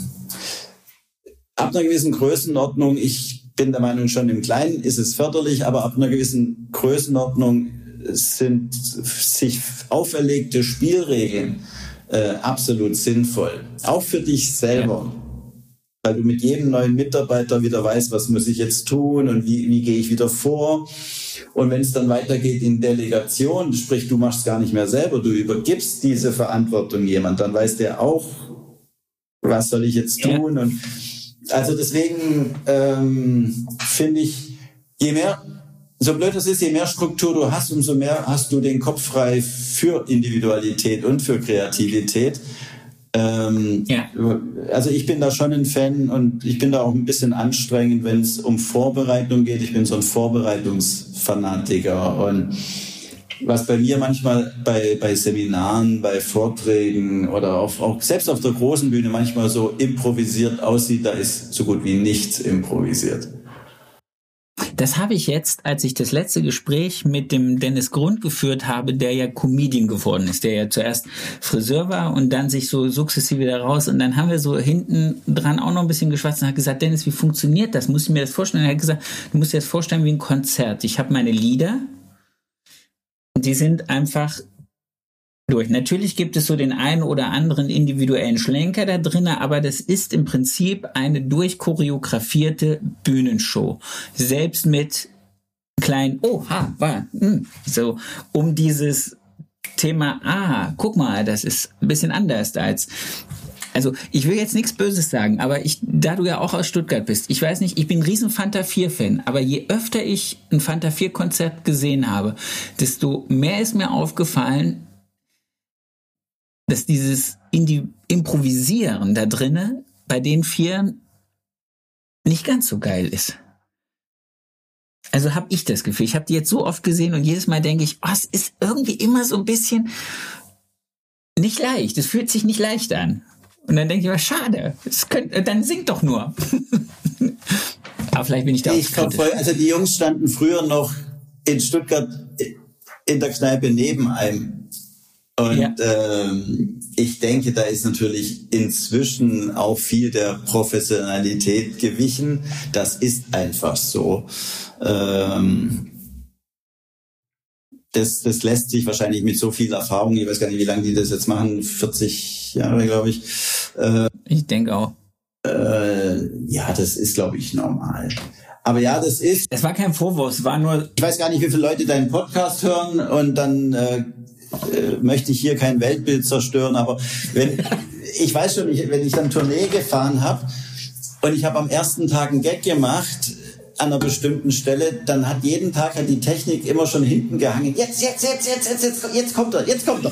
A: ab einer gewissen Größenordnung, ich bin der Meinung, schon im Kleinen ist es förderlich, aber ab einer gewissen Größenordnung sind sich auferlegte Spielregeln äh, absolut sinnvoll. Auch für dich selber. Ja. Weil du mit jedem neuen Mitarbeiter wieder weißt, was muss ich jetzt tun und wie, wie gehe ich wieder vor. Und wenn es dann weitergeht in Delegation, sprich, du machst gar nicht mehr selber, du übergibst diese Verantwortung jemand, dann weiß der auch, was soll ich jetzt tun. Ja. Und also deswegen ähm, finde ich, je mehr so blöd es ist, je mehr Struktur du hast, umso mehr hast du den Kopf frei für Individualität und für Kreativität. Ähm, ja. Also ich bin da schon ein Fan und ich bin da auch ein bisschen anstrengend, wenn es um Vorbereitung geht. Ich bin so ein Vorbereitungsfanatiker und was bei mir manchmal bei, bei Seminaren, bei Vorträgen oder auf, auch selbst auf der großen Bühne manchmal so improvisiert aussieht, da ist so gut wie nichts improvisiert.
B: Das habe ich jetzt, als ich das letzte Gespräch mit dem Dennis Grund geführt habe, der ja Comedian geworden ist, der ja zuerst Friseur war und dann sich so sukzessive wieder raus. Und dann haben wir so hinten dran auch noch ein bisschen geschwatzt und hat gesagt, Dennis, wie funktioniert das? Muss ich mir das vorstellen? Er hat gesagt, du musst dir das vorstellen wie ein Konzert. Ich habe meine Lieder, die sind einfach durch. Natürlich gibt es so den einen oder anderen individuellen Schlenker da drinnen, aber das ist im Prinzip eine durchchoreografierte Bühnenshow. Selbst mit kleinen, oh, ha, war, mh, hm, so, um dieses Thema, ah, guck mal, das ist ein bisschen anders als also ich will jetzt nichts Böses sagen, aber ich, da du ja auch aus Stuttgart bist, ich weiß nicht, ich bin ein riesen Fanta 4-Fan, aber je öfter ich ein Fanta 4-Konzert gesehen habe, desto mehr ist mir aufgefallen, dass dieses Indi Improvisieren da drinnen bei den Vieren nicht ganz so geil ist. Also habe ich das Gefühl. Ich habe die jetzt so oft gesehen und jedes Mal denke ich, oh, es ist irgendwie immer so ein bisschen nicht leicht. Es fühlt sich nicht leicht an. Und dann denke ich, was schade. Es könnt, dann singt doch nur. Aber vielleicht bin ich da.
A: Ich voll, also die Jungs standen früher noch in Stuttgart in der Kneipe neben einem und ja. ähm, ich denke, da ist natürlich inzwischen auch viel der Professionalität gewichen. Das ist einfach so. Ähm, das, das lässt sich wahrscheinlich mit so viel Erfahrung, ich weiß gar nicht, wie lange die das jetzt machen, 40 Jahre, glaube ich.
B: Äh, ich denke auch.
A: Äh, ja, das ist, glaube ich, normal. Aber ja, das ist.
B: Es war kein Vorwurf, es war nur.
A: Ich weiß gar nicht, wie viele Leute deinen Podcast hören und dann äh, äh, möchte ich hier kein Weltbild zerstören, aber wenn ich weiß schon, ich, wenn ich dann Tournee gefahren habe und ich habe am ersten Tag einen Gag gemacht an einer bestimmten Stelle, dann hat jeden Tag hat die Technik immer schon hinten gehangen. Jetzt, jetzt, jetzt, jetzt, jetzt, jetzt, jetzt kommt er, jetzt kommt er,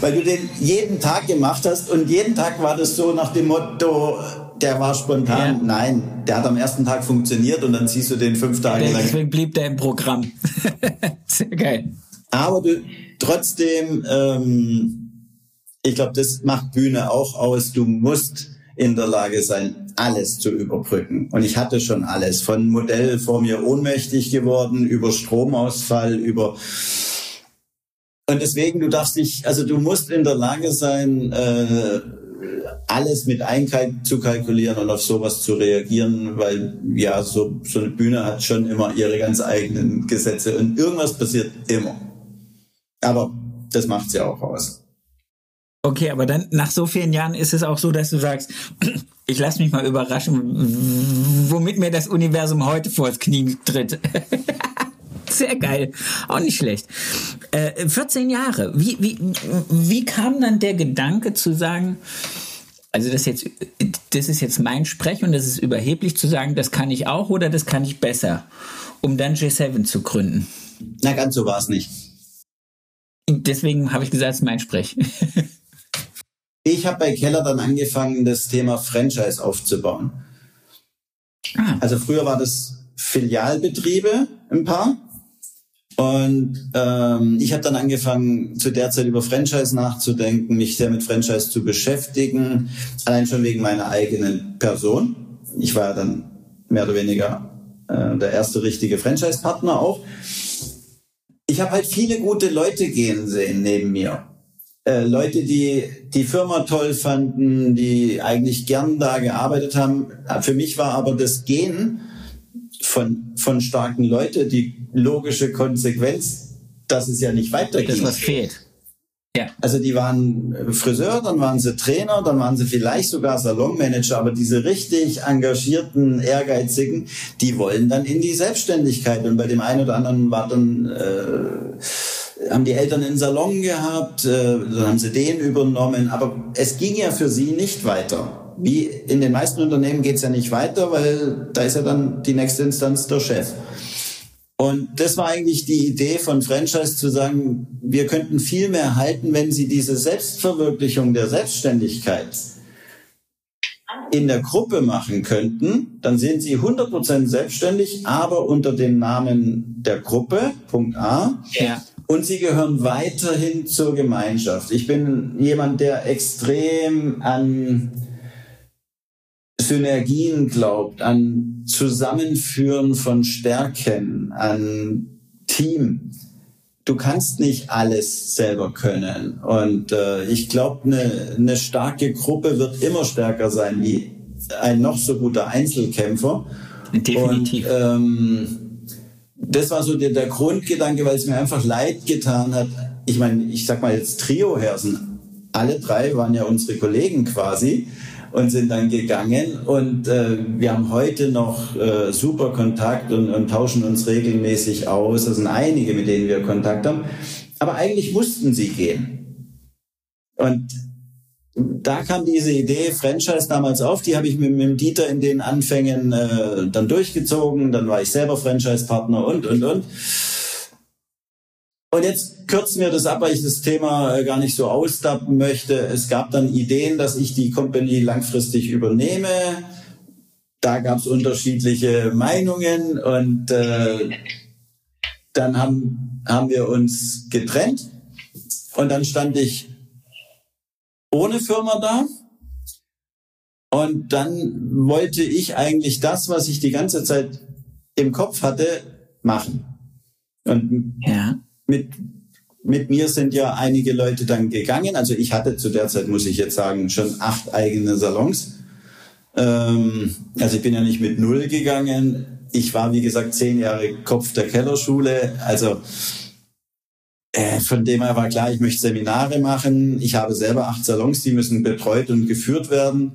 A: weil du den jeden Tag gemacht hast und jeden Tag war das so nach dem Motto, der war spontan. Ja. Nein, der hat am ersten Tag funktioniert und dann siehst du den fünf Tage
B: lang. Deswegen blieb der im Programm. Sehr geil.
A: Aber du, trotzdem, ähm, ich glaube, das macht Bühne auch aus. Du musst in der Lage sein, alles zu überbrücken. Und ich hatte schon alles. Von Modell vor mir ohnmächtig geworden, über Stromausfall, über und deswegen, du darfst dich, also du musst in der Lage sein, äh, alles mit einzukalkulieren und auf sowas zu reagieren, weil ja, so, so eine Bühne hat schon immer ihre ganz eigenen Gesetze und irgendwas passiert immer. Aber das macht sie auch aus.
B: Okay, aber dann nach so vielen Jahren ist es auch so, dass du sagst, ich lass mich mal überraschen, womit mir das Universum heute vors Knie tritt. Sehr geil. Auch nicht schlecht. Äh, 14 Jahre. Wie, wie, wie kam dann der Gedanke zu sagen, also das, jetzt, das ist jetzt mein Sprech und das ist überheblich zu sagen, das kann ich auch oder das kann ich besser, um dann J7 zu gründen?
A: Na, ganz so war es nicht.
B: Deswegen habe ich gesagt, es ist mein Sprech.
A: ich habe bei Keller dann angefangen, das Thema Franchise aufzubauen. Ah. Also früher war das Filialbetriebe ein paar und ähm, ich habe dann angefangen, zu der Zeit über Franchise nachzudenken, mich sehr mit Franchise zu beschäftigen, allein schon wegen meiner eigenen Person. Ich war ja dann mehr oder weniger äh, der erste richtige Franchise-Partner auch. Ich habe halt viele gute Leute gehen sehen neben mir. Äh, Leute, die die Firma toll fanden, die eigentlich gern da gearbeitet haben. Für mich war aber das Gehen von, von starken Leuten die logische Konsequenz, dass es ja nicht weitergeht.
B: Das, was fehlt.
A: Ja. Also die waren Friseur, dann waren sie Trainer, dann waren sie vielleicht sogar Salonmanager, aber diese richtig engagierten, ehrgeizigen, die wollen dann in die Selbstständigkeit. Und bei dem einen oder anderen war dann, äh, haben die Eltern einen Salon gehabt, äh, dann haben sie den übernommen, aber es ging ja für sie nicht weiter wie in den meisten Unternehmen geht es ja nicht weiter, weil da ist ja dann die nächste Instanz der Chef. Und das war eigentlich die Idee von Franchise zu sagen, wir könnten viel mehr halten, wenn sie diese Selbstverwirklichung der Selbstständigkeit in der Gruppe machen könnten, dann sind sie 100% selbstständig, aber unter dem Namen der Gruppe, Punkt A. Ja. Und sie gehören weiterhin zur Gemeinschaft. Ich bin jemand, der extrem an Synergien glaubt, an Zusammenführen von Stärken, an Team. Du kannst nicht alles selber können. Und äh, ich glaube, eine ne starke Gruppe wird immer stärker sein wie ein noch so guter Einzelkämpfer.
B: Definitiv.
A: Und, ähm, das war so der, der Grundgedanke, weil es mir einfach leid getan hat. Ich meine, ich sag mal jetzt Trio-Hersen. Alle drei waren ja unsere Kollegen quasi und sind dann gegangen. Und äh, wir haben heute noch äh, super Kontakt und, und tauschen uns regelmäßig aus. Das sind einige, mit denen wir Kontakt haben. Aber eigentlich mussten sie gehen. Und da kam diese Idee Franchise damals auf, die habe ich mit, mit Dieter in den Anfängen äh, dann durchgezogen, dann war ich selber Franchise-Partner und, und, und. Und jetzt kürzen wir das ab, weil ich das Thema äh, gar nicht so ausdappen möchte. Es gab dann Ideen, dass ich die Company langfristig übernehme. Da gab es unterschiedliche Meinungen und äh, dann haben, haben wir uns getrennt und dann stand ich ohne Firma da. Und dann wollte ich eigentlich das, was ich die ganze Zeit im Kopf hatte, machen. Und ja mit, mit mir sind ja einige Leute dann gegangen. Also ich hatte zu der Zeit, muss ich jetzt sagen, schon acht eigene Salons. Ähm, also ich bin ja nicht mit null gegangen. Ich war, wie gesagt, zehn Jahre Kopf der Kellerschule. Also äh, von dem her war klar, ich möchte Seminare machen. Ich habe selber acht Salons, die müssen betreut und geführt werden.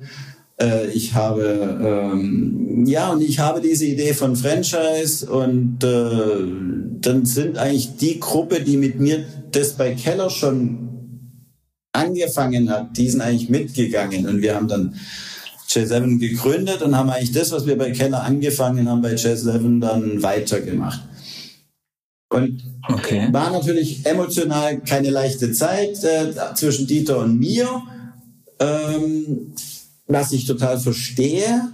A: Äh, ich habe ähm, ja und ich habe diese Idee von Franchise und äh, dann sind eigentlich die Gruppe, die mit mir das bei Keller schon angefangen hat, die sind eigentlich mitgegangen und wir haben dann J7 gegründet und haben eigentlich das, was wir bei Keller angefangen haben, bei J7 dann weitergemacht. Und okay. war natürlich emotional keine leichte Zeit äh, zwischen Dieter und mir. Ähm, was ich total verstehe.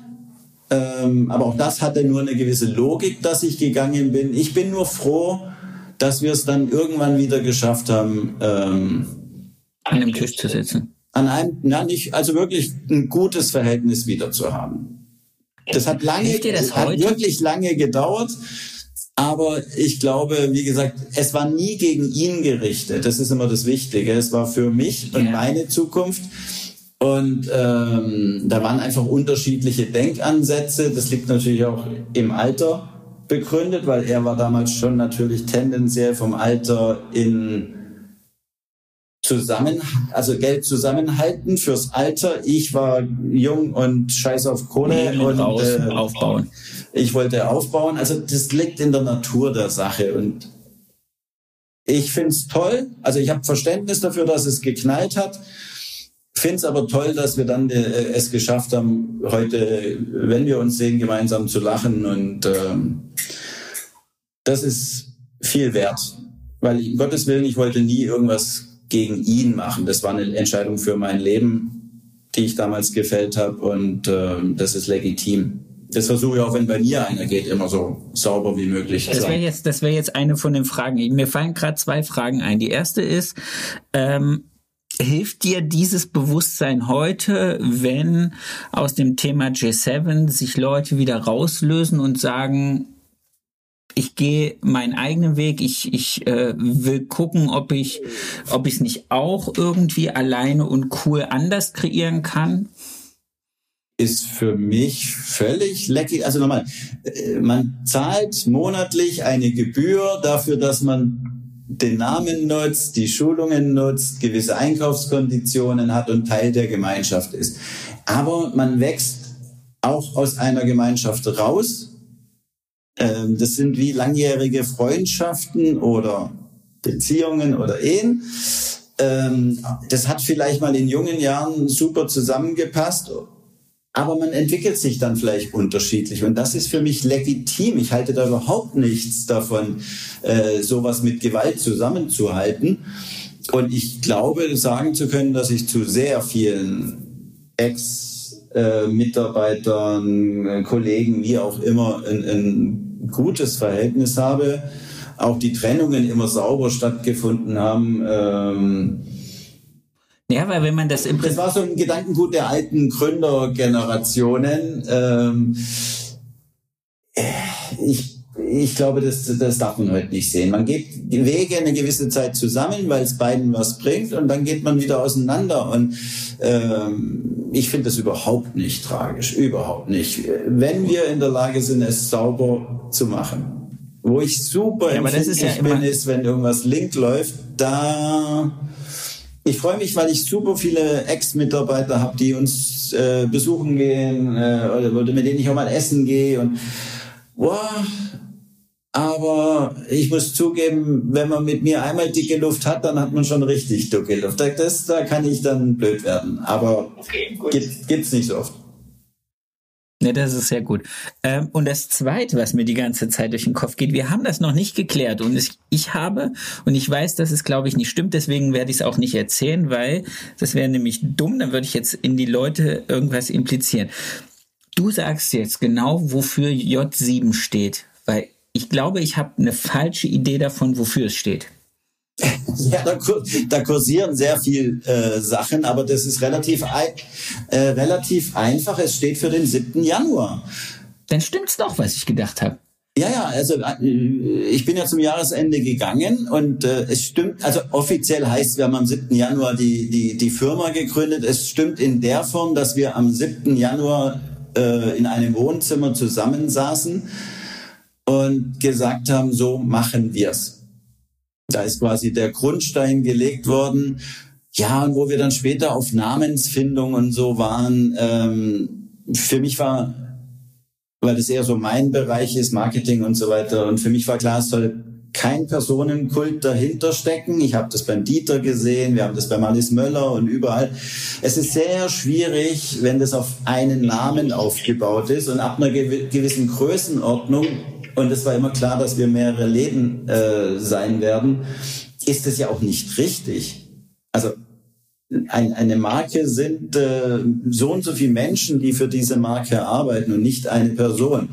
A: Ähm, aber auch das hatte nur eine gewisse Logik, dass ich gegangen bin. Ich bin nur froh, dass wir es dann irgendwann wieder geschafft haben, ähm,
B: an dem Tisch zu sitzen.
A: An einem, na nicht, also wirklich ein gutes Verhältnis wieder zu haben. Das hat lange, das hat wirklich lange gedauert. Aber ich glaube, wie gesagt, es war nie gegen ihn gerichtet. Das ist immer das Wichtige. Es war für mich und ja. meine Zukunft. Und ähm, da waren einfach unterschiedliche Denkansätze. Das liegt natürlich auch im Alter begründet, weil er war damals schon natürlich tendenziell vom Alter in zusammen, also Geld zusammenhalten fürs Alter. Ich war jung und scheiß auf Kohle
B: nee, und raus, äh, aufbauen.
A: Ich wollte aufbauen. Also das liegt in der Natur der Sache und ich find's toll. Also ich habe Verständnis dafür, dass es geknallt hat. Finde es aber toll, dass wir dann äh, es geschafft haben, heute, wenn wir uns sehen, gemeinsam zu lachen. Und ähm, das ist viel wert. Weil, um Gottes Willen, ich wollte nie irgendwas gegen ihn machen. Das war eine Entscheidung für mein Leben, die ich damals gefällt habe. Und äh, das ist legitim. Das versuche ich auch, wenn bei mir einer geht, immer so sauber wie möglich.
B: Das wäre jetzt, das wäre jetzt eine von den Fragen. Mir fallen gerade zwei Fragen ein. Die erste ist, ähm, Hilft dir dieses Bewusstsein heute, wenn aus dem Thema G7 sich Leute wieder rauslösen und sagen, ich gehe meinen eigenen Weg, ich, ich äh, will gucken, ob ich ob ich es nicht auch irgendwie alleine und cool anders kreieren kann?
A: Ist für mich völlig lecker. Also nochmal, äh, man zahlt monatlich eine Gebühr dafür, dass man den Namen nutzt, die Schulungen nutzt, gewisse Einkaufskonditionen hat und Teil der Gemeinschaft ist. Aber man wächst auch aus einer Gemeinschaft raus. Ähm, das sind wie langjährige Freundschaften oder Beziehungen oder Ehen. Ähm, das hat vielleicht mal in jungen Jahren super zusammengepasst aber man entwickelt sich dann vielleicht unterschiedlich. Und das ist für mich legitim. Ich halte da überhaupt nichts davon, äh, sowas mit Gewalt zusammenzuhalten. Und ich glaube, sagen zu können, dass ich zu sehr vielen Ex-Mitarbeitern, äh, Kollegen, wie auch immer, ein, ein gutes Verhältnis habe. Auch die Trennungen immer sauber stattgefunden haben. Ähm,
B: ja, weil wenn man das
A: im Prinzip... Das war so ein Gedankengut der alten Gründergenerationen. Ähm, ich, ich glaube, das, das darf man heute nicht sehen. Man geht die Wege eine gewisse Zeit zusammen, weil es beiden was bringt und dann geht man wieder auseinander. Und ähm, ich finde das überhaupt nicht tragisch, überhaupt nicht. Wenn wir in der Lage sind, es sauber zu machen. Wo ich super ja, empfindlich ja bin, ist, wenn irgendwas link läuft, da ich freue mich, weil ich super viele Ex-Mitarbeiter habe, die uns äh, besuchen gehen äh, oder, oder mit denen ich auch mal essen gehe und wow, aber ich muss zugeben, wenn man mit mir einmal dicke Luft hat, dann hat man schon richtig dicke Luft. Das, da kann ich dann blöd werden. Aber okay, gibt, gibt's nicht so oft.
B: Ne, das ist sehr gut. Ähm, und das Zweite, was mir die ganze Zeit durch den Kopf geht, wir haben das noch nicht geklärt und ich, ich habe, und ich weiß, dass es, glaube ich, nicht stimmt, deswegen werde ich es auch nicht erzählen, weil das wäre nämlich dumm, dann würde ich jetzt in die Leute irgendwas implizieren. Du sagst jetzt genau, wofür J7 steht, weil ich glaube, ich habe eine falsche Idee davon, wofür es steht.
A: Ja, da, da kursieren sehr viel äh, Sachen, aber das ist relativ, äh, relativ einfach. Es steht für den 7. Januar.
B: Dann stimmt's doch, was ich gedacht habe.
A: Ja, ja, also äh, ich bin ja zum Jahresende gegangen und äh, es stimmt, also offiziell heißt, wir haben am 7. Januar die, die, die Firma gegründet. Es stimmt in der Form, dass wir am 7. Januar äh, in einem Wohnzimmer zusammensaßen und gesagt haben, so machen wir's. Da ist quasi der Grundstein gelegt worden. Ja, und wo wir dann später auf Namensfindung und so waren, ähm, für mich war, weil das eher so mein Bereich ist, Marketing und so weiter, und für mich war klar, es soll kein Personenkult dahinter stecken. Ich habe das beim Dieter gesehen, wir haben das beim Alice Möller und überall. Es ist sehr schwierig, wenn das auf einen Namen aufgebaut ist und ab einer gewissen Größenordnung und es war immer klar, dass wir mehrere Läden äh, sein werden, ist es ja auch nicht richtig. Also ein, eine Marke sind äh, so und so viele Menschen, die für diese Marke arbeiten und nicht eine Person.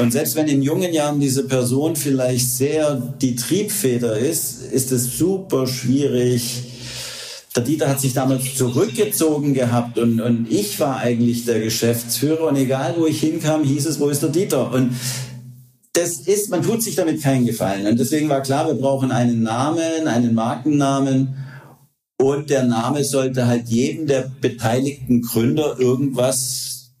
A: Und selbst wenn in jungen Jahren diese Person vielleicht sehr die Triebfeder ist, ist es super schwierig, der Dieter hat sich damals zurückgezogen gehabt und, und ich war eigentlich der Geschäftsführer und egal wo ich hinkam, hieß es, wo ist der Dieter? Und das ist, man tut sich damit keinen Gefallen. Und deswegen war klar, wir brauchen einen Namen, einen Markennamen. Und der Name sollte halt jedem der beteiligten Gründer irgendwas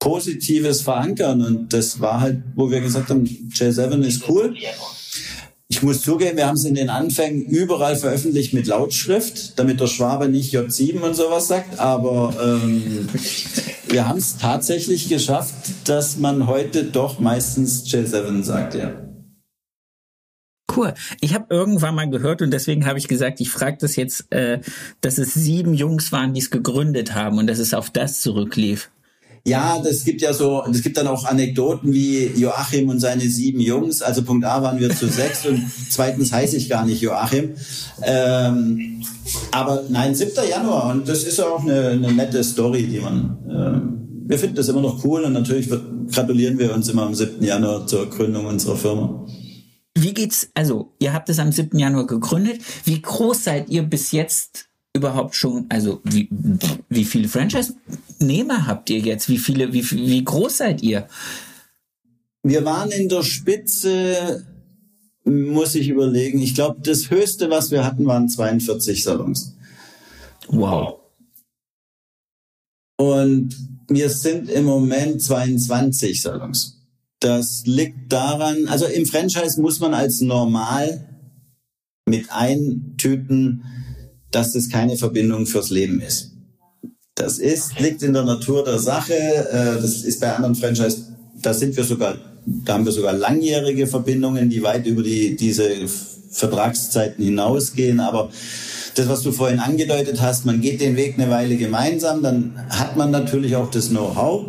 A: Positives verankern. Und das war halt, wo wir gesagt haben, J7 ist cool. Ich muss zugeben, wir haben es in den Anfängen überall veröffentlicht mit Lautschrift, damit der Schwabe nicht J7 und sowas sagt. Aber ähm, wir haben es tatsächlich geschafft, dass man heute doch meistens J7 sagt, ja.
B: Cool. Ich habe irgendwann mal gehört und deswegen habe ich gesagt, ich frage das jetzt, äh, dass es sieben Jungs waren, die es gegründet haben und dass es auf das zurücklief.
A: Ja, das gibt ja so, es gibt dann auch Anekdoten wie Joachim und seine sieben Jungs. Also Punkt A waren wir zu sechs und zweitens heiße ich gar nicht Joachim. Ähm, aber nein, 7. Januar und das ist auch eine, eine nette Story, die man. Ähm, wir finden das immer noch cool und natürlich wird, gratulieren wir uns immer am 7. Januar zur Gründung unserer Firma.
B: Wie geht's? Also ihr habt es am 7. Januar gegründet. Wie groß seid ihr bis jetzt überhaupt schon, also wie, wie viele Franchise-Nehmer habt ihr jetzt? Wie viele, wie, wie groß seid ihr?
A: Wir waren in der Spitze, muss ich überlegen. Ich glaube, das höchste, was wir hatten, waren 42 Salons.
B: Wow.
A: Und wir sind im Moment 22 Salons. Das liegt daran, also im Franchise muss man als normal mit eintüten, dass es keine Verbindung fürs Leben ist. Das ist, liegt in der Natur der Sache. Äh, das ist bei anderen Franchise, da sind wir sogar, da haben wir sogar langjährige Verbindungen, die weit über die, diese Vertragszeiten hinausgehen. Aber das, was du vorhin angedeutet hast, man geht den Weg eine Weile gemeinsam, dann hat man natürlich auch das Know-how.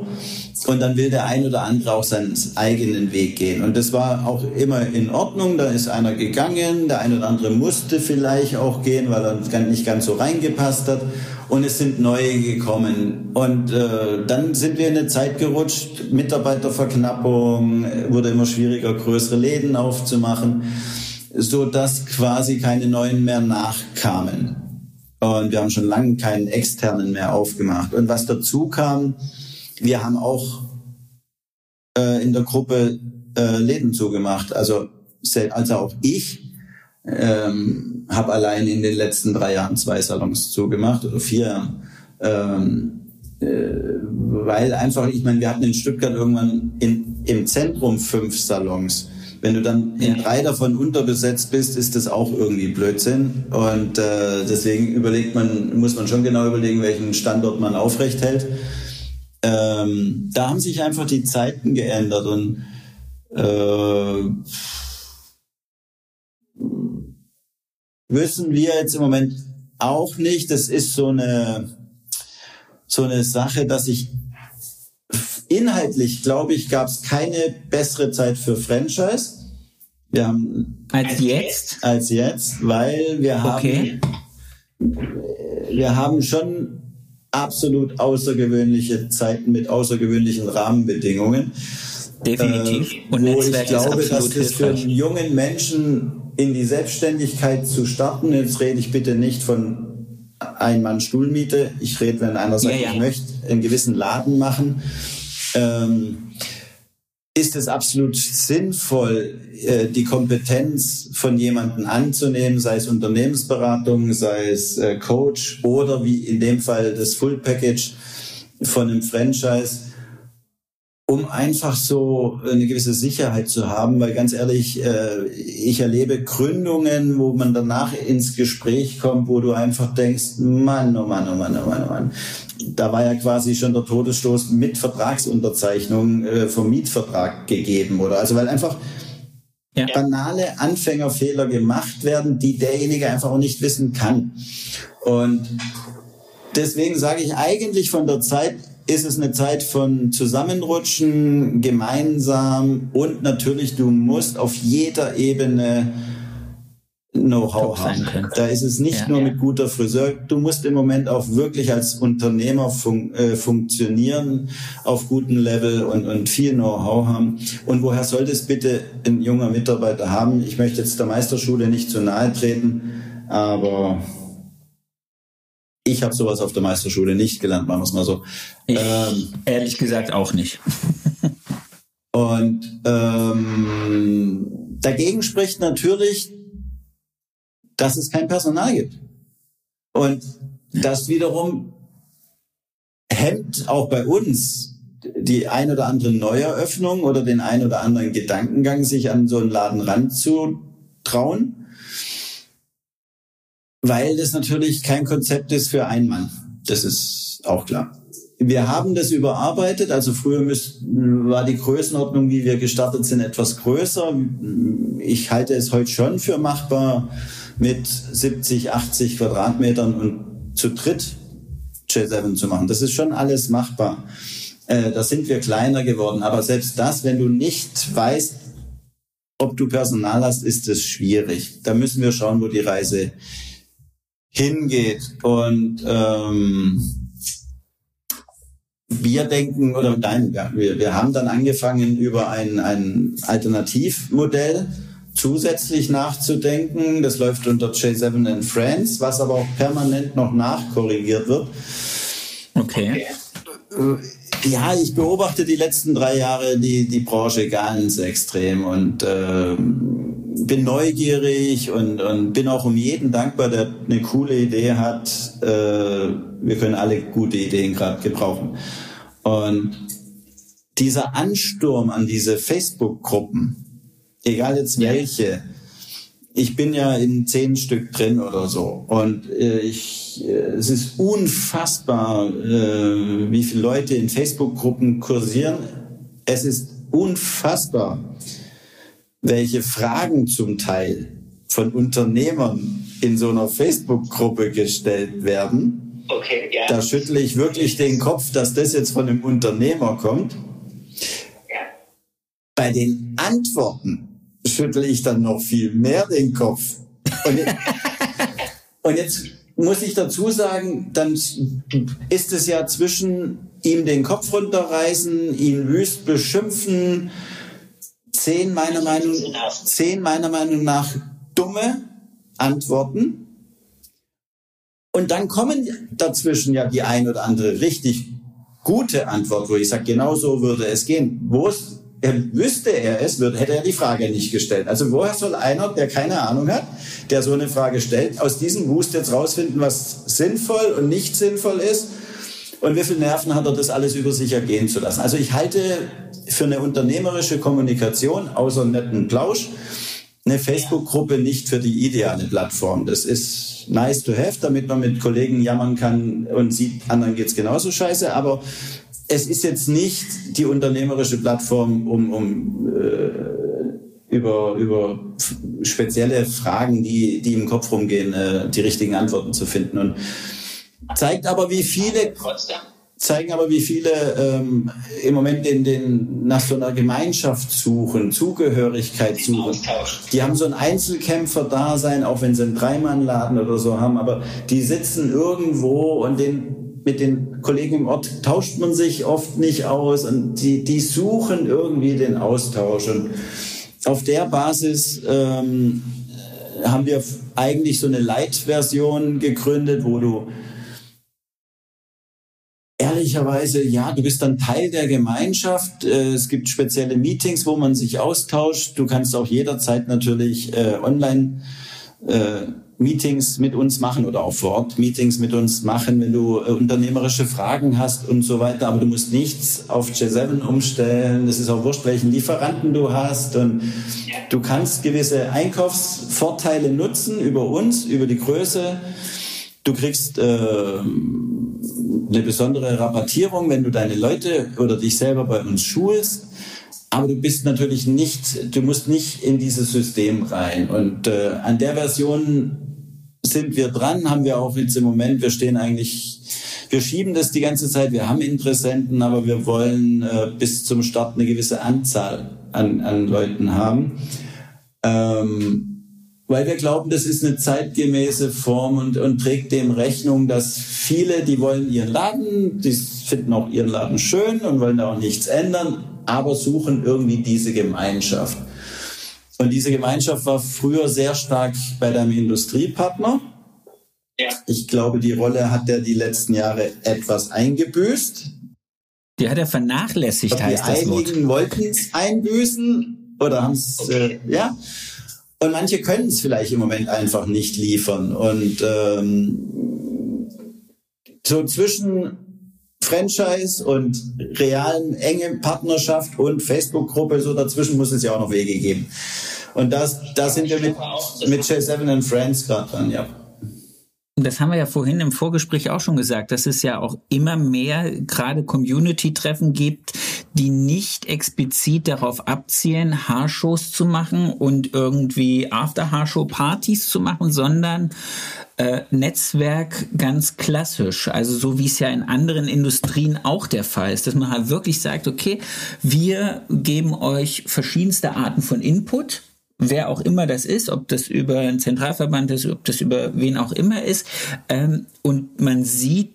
A: Und dann will der ein oder andere auch seinen eigenen Weg gehen. Und das war auch immer in Ordnung. Da ist einer gegangen, der ein oder andere musste vielleicht auch gehen, weil er nicht ganz so reingepasst hat. Und es sind neue gekommen. Und äh, dann sind wir in eine Zeit gerutscht. Mitarbeiterverknappung, wurde immer schwieriger, größere Läden aufzumachen, so dass quasi keine neuen mehr nachkamen. Und wir haben schon lange keinen externen mehr aufgemacht. Und was dazu kam, wir haben auch äh, in der Gruppe äh, Läden zugemacht. Also, also auch ich ähm, habe allein in den letzten drei Jahren zwei Salons zugemacht oder vier. Ähm, äh, weil einfach, ich meine, wir hatten in Stuttgart irgendwann in, im Zentrum fünf Salons. Wenn du dann in drei davon unterbesetzt bist, ist das auch irgendwie Blödsinn. Und äh, deswegen überlegt man, muss man schon genau überlegen, welchen Standort man aufrecht hält ähm, da haben sich einfach die Zeiten geändert und äh, wissen wir jetzt im Moment auch nicht. Das ist so eine so eine Sache, dass ich inhaltlich glaube ich, gab es keine bessere Zeit für Franchise. Wir haben
B: als jetzt
A: als jetzt, weil wir haben okay. wir haben schon absolut außergewöhnliche Zeiten mit außergewöhnlichen Rahmenbedingungen.
B: Definitiv.
A: Äh, Und wo Netzwerk ich glaube, dass das für einen jungen Menschen in die Selbstständigkeit zu starten, jetzt rede ich bitte nicht von Ein-Mann-Stuhlmiete, ich rede, wenn einer sagt, ja, ja. ich möchte einen gewissen Laden machen, ähm, ist es absolut sinnvoll, äh, die Kompetenz von jemandem anzunehmen, sei es Unternehmensberatung, sei es äh, Coach oder wie in dem Fall das Full Package von einem Franchise, um einfach so eine gewisse Sicherheit zu haben, weil ganz ehrlich, äh, ich erlebe Gründungen, wo man danach ins Gespräch kommt, wo du einfach denkst, Mann, oh Mann, oh Mann, oh Mann, oh Mann da war ja quasi schon der Todesstoß mit Vertragsunterzeichnung äh, vom Mietvertrag gegeben, oder? Also weil einfach ja. banale Anfängerfehler gemacht werden, die derjenige einfach auch nicht wissen kann. Und deswegen sage ich eigentlich von der Zeit ist es eine Zeit von Zusammenrutschen, gemeinsam und natürlich du musst auf jeder Ebene Know-how haben. Da ist es nicht ja, nur ja. mit guter Friseur. Du musst im Moment auch wirklich als Unternehmer fun äh, funktionieren auf gutem Level und, und viel Know-how haben. Und woher sollte es bitte ein junger Mitarbeiter haben? Ich möchte jetzt der Meisterschule nicht zu nahe treten, aber Ich habe sowas auf der Meisterschule nicht gelernt, machen wir es mal so.
B: Ich, ähm, ehrlich gesagt auch nicht.
A: und ähm, dagegen spricht natürlich, dass es kein Personal gibt. Und das wiederum hemmt auch bei uns die ein oder andere Neueröffnung oder den ein oder anderen Gedankengang, sich an so einen Laden ranzutrauen, weil das natürlich kein Konzept ist für einen Mann. Das ist auch klar. Wir haben das überarbeitet, also früher war die Größenordnung, wie wir gestartet sind, etwas größer. Ich halte es heute schon für machbar mit 70, 80 Quadratmetern und zu dritt J7 zu machen. Das ist schon alles machbar. Äh, da sind wir kleiner geworden. Aber selbst das, wenn du nicht weißt, ob du Personal hast, ist es schwierig. Da müssen wir schauen, wo die Reise hingeht. Und ähm, wir denken, oder nein, wir, wir haben dann angefangen, über ein, ein Alternativmodell zusätzlich nachzudenken. Das läuft unter J7 and Friends, was aber auch permanent noch nachkorrigiert wird.
B: Okay.
A: Äh, ja, ich beobachte die letzten drei Jahre die, die Branche ganz extrem und äh, bin neugierig und, und bin auch um jeden dankbar, der eine coole Idee hat. Äh, wir können alle gute Ideen gerade gebrauchen. Und dieser Ansturm an diese Facebook-Gruppen, egal jetzt welche. Ich bin ja in zehn Stück drin oder so und äh, ich, äh, es ist unfassbar, äh, wie viele Leute in Facebook-Gruppen kursieren. Es ist unfassbar, welche Fragen zum Teil von Unternehmern in so einer Facebook-Gruppe gestellt werden. Okay, ja. Da schüttle ich wirklich den Kopf, dass das jetzt von einem Unternehmer kommt. Ja. Bei den Antworten schüttle ich dann noch viel mehr den Kopf. Und und jetzt muss ich dazu sagen, dann ist es ja zwischen ihm den Kopf runterreißen, ihn wüst beschimpfen, zehn meiner Meinung, zehn meiner Meinung nach dumme Antworten. Und dann kommen dazwischen ja die ein oder andere richtig gute Antwort, wo ich sage, genau so würde es gehen. Wo es er, wüsste er es, würde, hätte er die Frage nicht gestellt. Also woher soll einer, der keine Ahnung hat, der so eine Frage stellt, aus diesem Wust jetzt rausfinden, was sinnvoll und nicht sinnvoll ist? Und wie viel Nerven hat er, das alles über sich ergehen zu lassen? Also ich halte für eine unternehmerische Kommunikation, außer netten Plausch, eine Facebook-Gruppe nicht für die ideale Plattform. Das ist nice to have, damit man mit Kollegen jammern kann und sieht, anderen geht's genauso scheiße. Aber es ist jetzt nicht die unternehmerische Plattform, um, um äh, über, über spezielle Fragen, die, die im Kopf rumgehen, äh, die richtigen Antworten zu finden. Und zeigt aber, wie viele zeigen aber, wie viele ähm, im Moment in den, nach so einer Gemeinschaft suchen, Zugehörigkeit suchen. Die haben so ein Einzelkämpfer-Dasein, auch wenn sie einen Dreimannladen oder so haben, aber die sitzen irgendwo und den mit den Kollegen im Ort tauscht man sich oft nicht aus und die, die suchen irgendwie den Austausch. Und auf der Basis ähm, haben wir eigentlich so eine Light-Version gegründet, wo du ehrlicherweise, ja, du bist dann Teil der Gemeinschaft. Äh, es gibt spezielle Meetings, wo man sich austauscht. Du kannst auch jederzeit natürlich äh, online äh, Meetings mit uns machen oder auch vor Ort Meetings mit uns machen, wenn du äh, unternehmerische Fragen hast und so weiter. Aber du musst nichts auf J7 umstellen. Es ist auch wurscht, welchen Lieferanten du hast. Und du kannst gewisse Einkaufsvorteile nutzen über uns, über die Größe. Du kriegst äh, eine besondere Rabattierung, wenn du deine Leute oder dich selber bei uns schulst. Aber du bist natürlich nicht, du musst nicht in dieses System rein. Und äh, an der Version sind wir dran, haben wir auch jetzt im Moment, wir stehen eigentlich, wir schieben das die ganze Zeit, wir haben Interessenten, aber wir wollen äh, bis zum Start eine gewisse Anzahl an, an Leuten haben. Ähm, weil wir glauben, das ist eine zeitgemäße Form und, und trägt dem Rechnung, dass viele, die wollen ihren Laden, die finden auch ihren Laden schön und wollen da auch nichts ändern, aber suchen irgendwie diese Gemeinschaft. Und diese Gemeinschaft war früher sehr stark bei deinem Industriepartner. Ja. Ich glaube, die Rolle hat er die letzten Jahre etwas eingebüßt.
B: Die hat er vernachlässigt,
A: die
B: heißt das
A: Wort. Einigen wollten es einbüßen oder haben es, okay. äh, ja. Und manche können es vielleicht im Moment einfach nicht liefern. Und ähm, so zwischen Franchise und realen enge Partnerschaft und Facebook-Gruppe, so dazwischen muss es ja auch noch Wege geben. Und das, da sind wir mit, mit J7 and Friends gerade dran, ja.
B: Das haben wir ja vorhin im Vorgespräch auch schon gesagt, dass es ja auch immer mehr gerade Community-Treffen gibt, die nicht explizit darauf abzielen, Haarshows zu machen und irgendwie After-Haarshow-Partys zu machen, sondern äh, Netzwerk ganz klassisch, also so wie es ja in anderen Industrien auch der Fall ist, dass man halt wirklich sagt, okay, wir geben euch verschiedenste Arten von Input, wer auch immer das ist, ob das über einen Zentralverband ist, ob das über wen auch immer ist. Ähm, und man sieht,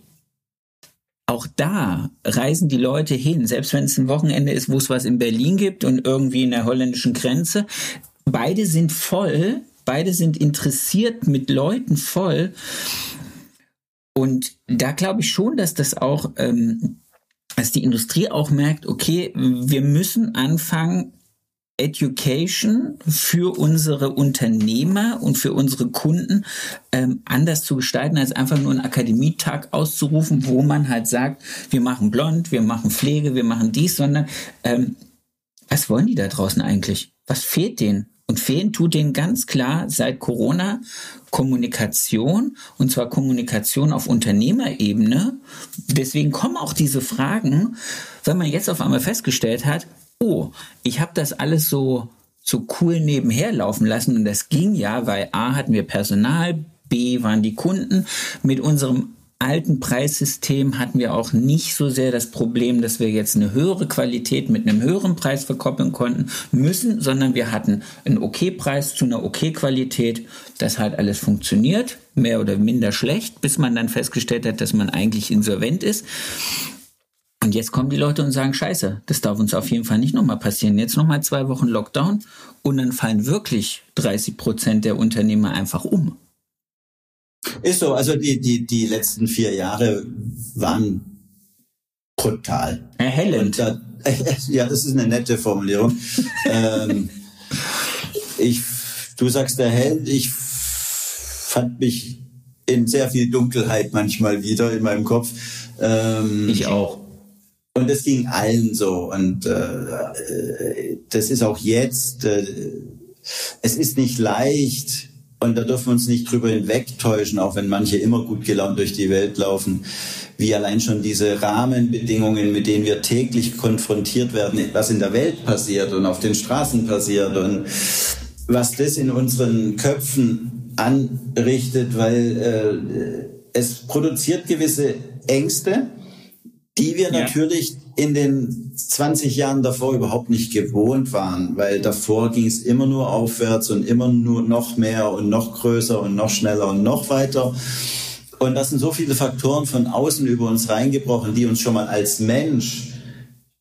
B: auch da reisen die Leute hin, selbst wenn es ein Wochenende ist, wo es was in Berlin gibt und irgendwie in der holländischen Grenze. Beide sind voll, beide sind interessiert mit Leuten voll. Und da glaube ich schon, dass das auch, ähm, dass die Industrie auch merkt, okay, wir müssen anfangen, Education für unsere Unternehmer und für unsere Kunden ähm, anders zu gestalten, als einfach nur einen Akademietag auszurufen, wo man halt sagt, wir machen blond, wir machen Pflege, wir machen dies, sondern ähm, was wollen die da draußen eigentlich? Was fehlt denen? Und fehlen tut denen ganz klar seit Corona Kommunikation und zwar Kommunikation auf Unternehmerebene. Deswegen kommen auch diese Fragen, wenn man jetzt auf einmal festgestellt hat, oh, ich habe das alles so so cool nebenher laufen lassen und das ging ja, weil A hatten wir Personal, B waren die Kunden. Mit unserem alten Preissystem hatten wir auch nicht so sehr das Problem, dass wir jetzt eine höhere Qualität mit einem höheren Preis verkoppeln konnten müssen, sondern wir hatten einen OK-Preis zu einer OK-Qualität. Das hat alles funktioniert, mehr oder minder schlecht, bis man dann festgestellt hat, dass man eigentlich insolvent ist. Und jetzt kommen die Leute und sagen, scheiße, das darf uns auf jeden Fall nicht nochmal passieren. Jetzt nochmal zwei Wochen Lockdown und dann fallen wirklich 30 Prozent der Unternehmer einfach um.
A: Ist so, also die, die, die letzten vier Jahre waren brutal.
B: Erhellend.
A: Da, ja, das ist eine nette Formulierung. ähm, ich, du sagst erhellend, ich fand mich in sehr viel Dunkelheit manchmal wieder in meinem Kopf.
B: Ähm, ich auch.
A: Und das ging allen so. Und äh, das ist auch jetzt. Äh, es ist nicht leicht. Und da dürfen wir uns nicht drüber hinwegtäuschen, auch wenn manche immer gut gelaunt durch die Welt laufen, wie allein schon diese Rahmenbedingungen, mit denen wir täglich konfrontiert werden, was in der Welt passiert und auf den Straßen passiert und was das in unseren Köpfen anrichtet, weil äh, es produziert gewisse Ängste, die wir ja. natürlich in den 20 Jahren davor überhaupt nicht gewohnt waren, weil davor ging es immer nur aufwärts und immer nur noch mehr und noch größer und noch schneller und noch weiter. Und das sind so viele Faktoren von außen über uns reingebrochen, die uns schon mal als Mensch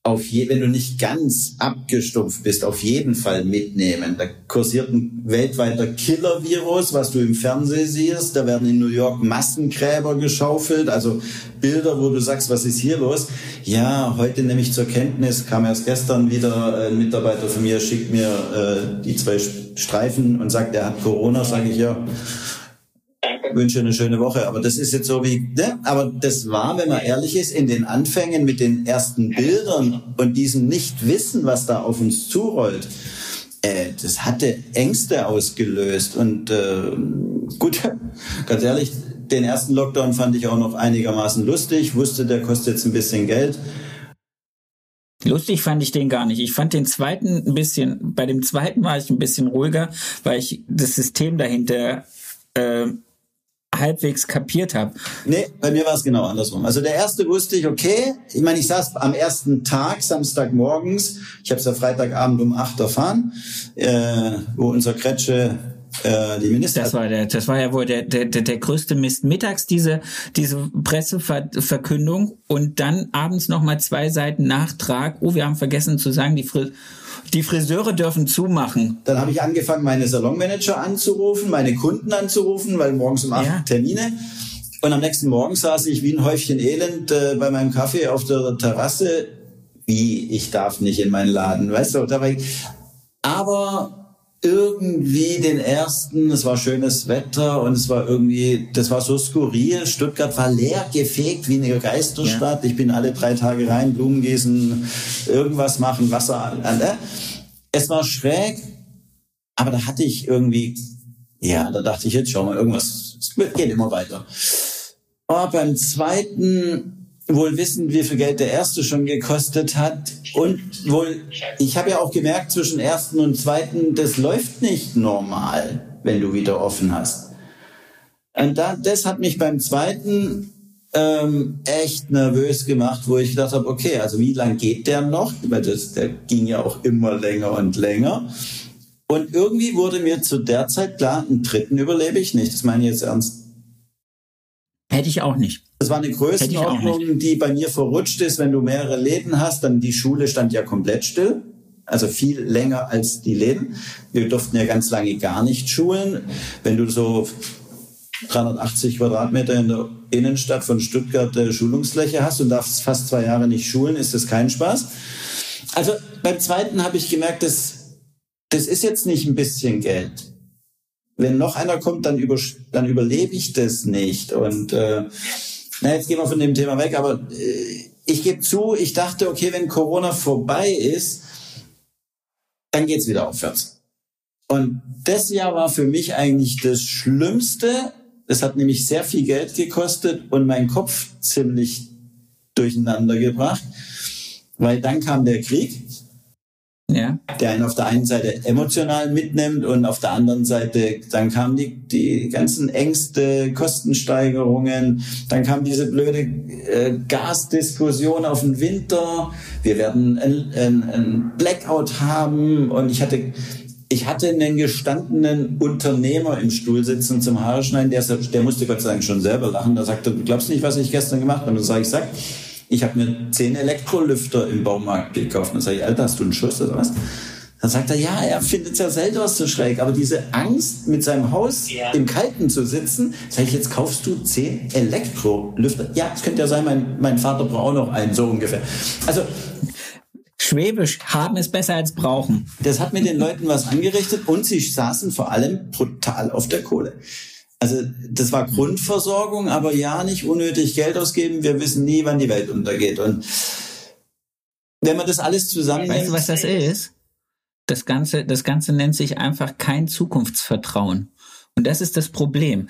A: auf je, wenn du nicht ganz abgestumpft bist, auf jeden Fall mitnehmen. Da kursiert ein weltweiter Killer-Virus, was du im Fernsehen siehst. Da werden in New York Massengräber geschaufelt, also Bilder, wo du sagst, was ist hier los? Ja, heute nehme ich zur Kenntnis, kam erst gestern wieder ein Mitarbeiter von mir, schickt mir äh, die zwei Streifen und sagt, er hat Corona, sage ich ja wünsche eine schöne Woche. Aber das ist jetzt so wie, ne? aber das war, wenn man ehrlich ist, in den Anfängen mit den ersten Bildern und diesem Nichtwissen, was da auf uns zurollt, äh, das hatte Ängste ausgelöst. Und äh, gut, ganz ehrlich, den ersten Lockdown fand ich auch noch einigermaßen lustig, wusste, der kostet jetzt ein bisschen Geld.
B: Lustig fand ich den gar nicht. Ich fand den zweiten ein bisschen, bei dem zweiten war ich ein bisschen ruhiger, weil ich das System dahinter äh, halbwegs kapiert habe.
A: Nee, bei mir war es genau andersrum. Also der erste wusste ich, okay, ich meine, ich saß am ersten Tag, Samstagmorgens, ich habe es ja Freitagabend um acht erfahren, äh, wo unser Kretsche äh, die Minister.
B: Das war der, das war ja wohl der, der, der, größte Mist. Mittags diese, diese Presseverkündung und dann abends nochmal zwei Seiten Nachtrag. Oh, wir haben vergessen zu sagen, die Fri die Friseure dürfen zumachen.
A: Dann habe ich angefangen, meine Salonmanager anzurufen, meine Kunden anzurufen, weil morgens um acht ja. Termine. Und am nächsten Morgen saß ich wie ein Häufchen Elend äh, bei meinem Kaffee auf der Terrasse. Wie, ich darf nicht in meinen Laden, weißt du? Dabei, aber irgendwie den ersten, es war schönes Wetter und es war irgendwie, das war so skurril. Stuttgart war leer gefegt wie eine Geisterstadt. Ja. Ich bin alle drei Tage rein, Blumen gießen, irgendwas machen, Wasser an. Äh. Es war schräg, aber da hatte ich irgendwie, ja, da dachte ich jetzt, schau mal, irgendwas, es geht immer weiter. Aber beim zweiten wohl wissen, wie viel Geld der erste schon gekostet hat. Und wohl, ich habe ja auch gemerkt, zwischen ersten und zweiten, das läuft nicht normal, wenn du wieder offen hast. Und da, das hat mich beim zweiten ähm, echt nervös gemacht, wo ich gedacht habe, okay, also wie lang geht der noch? Weil das, der ging ja auch immer länger und länger. Und irgendwie wurde mir zu der Zeit klar, einen dritten überlebe ich nicht. Das meine ich jetzt ernst.
B: Hätte ich auch nicht.
A: Das war eine Größenordnung, die bei mir verrutscht ist. Wenn du mehrere Läden hast, dann die Schule stand ja komplett still. Also viel länger als die Läden. Wir durften ja ganz lange gar nicht schulen. Wenn du so 380 Quadratmeter in der Innenstadt von Stuttgart äh, Schulungsfläche hast und darfst fast zwei Jahre nicht schulen, ist das kein Spaß. Also beim zweiten habe ich gemerkt, das, das ist jetzt nicht ein bisschen Geld wenn noch einer kommt, dann, über, dann überlebe ich das nicht. Und äh, na, jetzt gehen wir von dem Thema weg, aber äh, ich gebe zu, ich dachte, okay, wenn Corona vorbei ist, dann geht's wieder aufwärts. Und das Jahr war für mich eigentlich das Schlimmste. Es hat nämlich sehr viel Geld gekostet und meinen Kopf ziemlich durcheinander gebracht, weil dann kam der Krieg ja. der einen auf der einen Seite emotional mitnimmt und auf der anderen Seite, dann kamen die, die ganzen Ängste, Kostensteigerungen, dann kam diese blöde äh, Gasdiskussion auf den Winter, wir werden ein, ein, ein Blackout haben und ich hatte ich hatte einen gestandenen Unternehmer im Stuhl sitzen zum Haarschneiden, der, der musste Gott sei Dank schon selber lachen. Da sagte, du glaubst nicht, was ich gestern gemacht habe. Und dann sage ich, sag, ich habe mir zehn Elektrolüfter im Baumarkt gekauft. Und dann sage ich, Alter, hast du einen Schuss oder was? Dann sagt er, ja, er findet es ja selber so schräg, aber diese Angst, mit seinem Haus ja. im Kalten zu sitzen, sage ich, jetzt kaufst du zehn Elektrolüfter. Ja, es könnte ja sein, mein, mein Vater braucht auch noch einen, so ungefähr. Also
B: Schwäbisch, haben ist besser als brauchen.
A: Das hat mit den Leuten was angerichtet und sie saßen vor allem brutal auf der Kohle. Also das war Grundversorgung, aber ja, nicht unnötig Geld ausgeben. Wir wissen nie, wann die Welt untergeht. Und wenn man das alles zusammennimmt...
B: Weißt du, was das ist? Das Ganze, das Ganze nennt sich einfach kein Zukunftsvertrauen. Und das ist das Problem.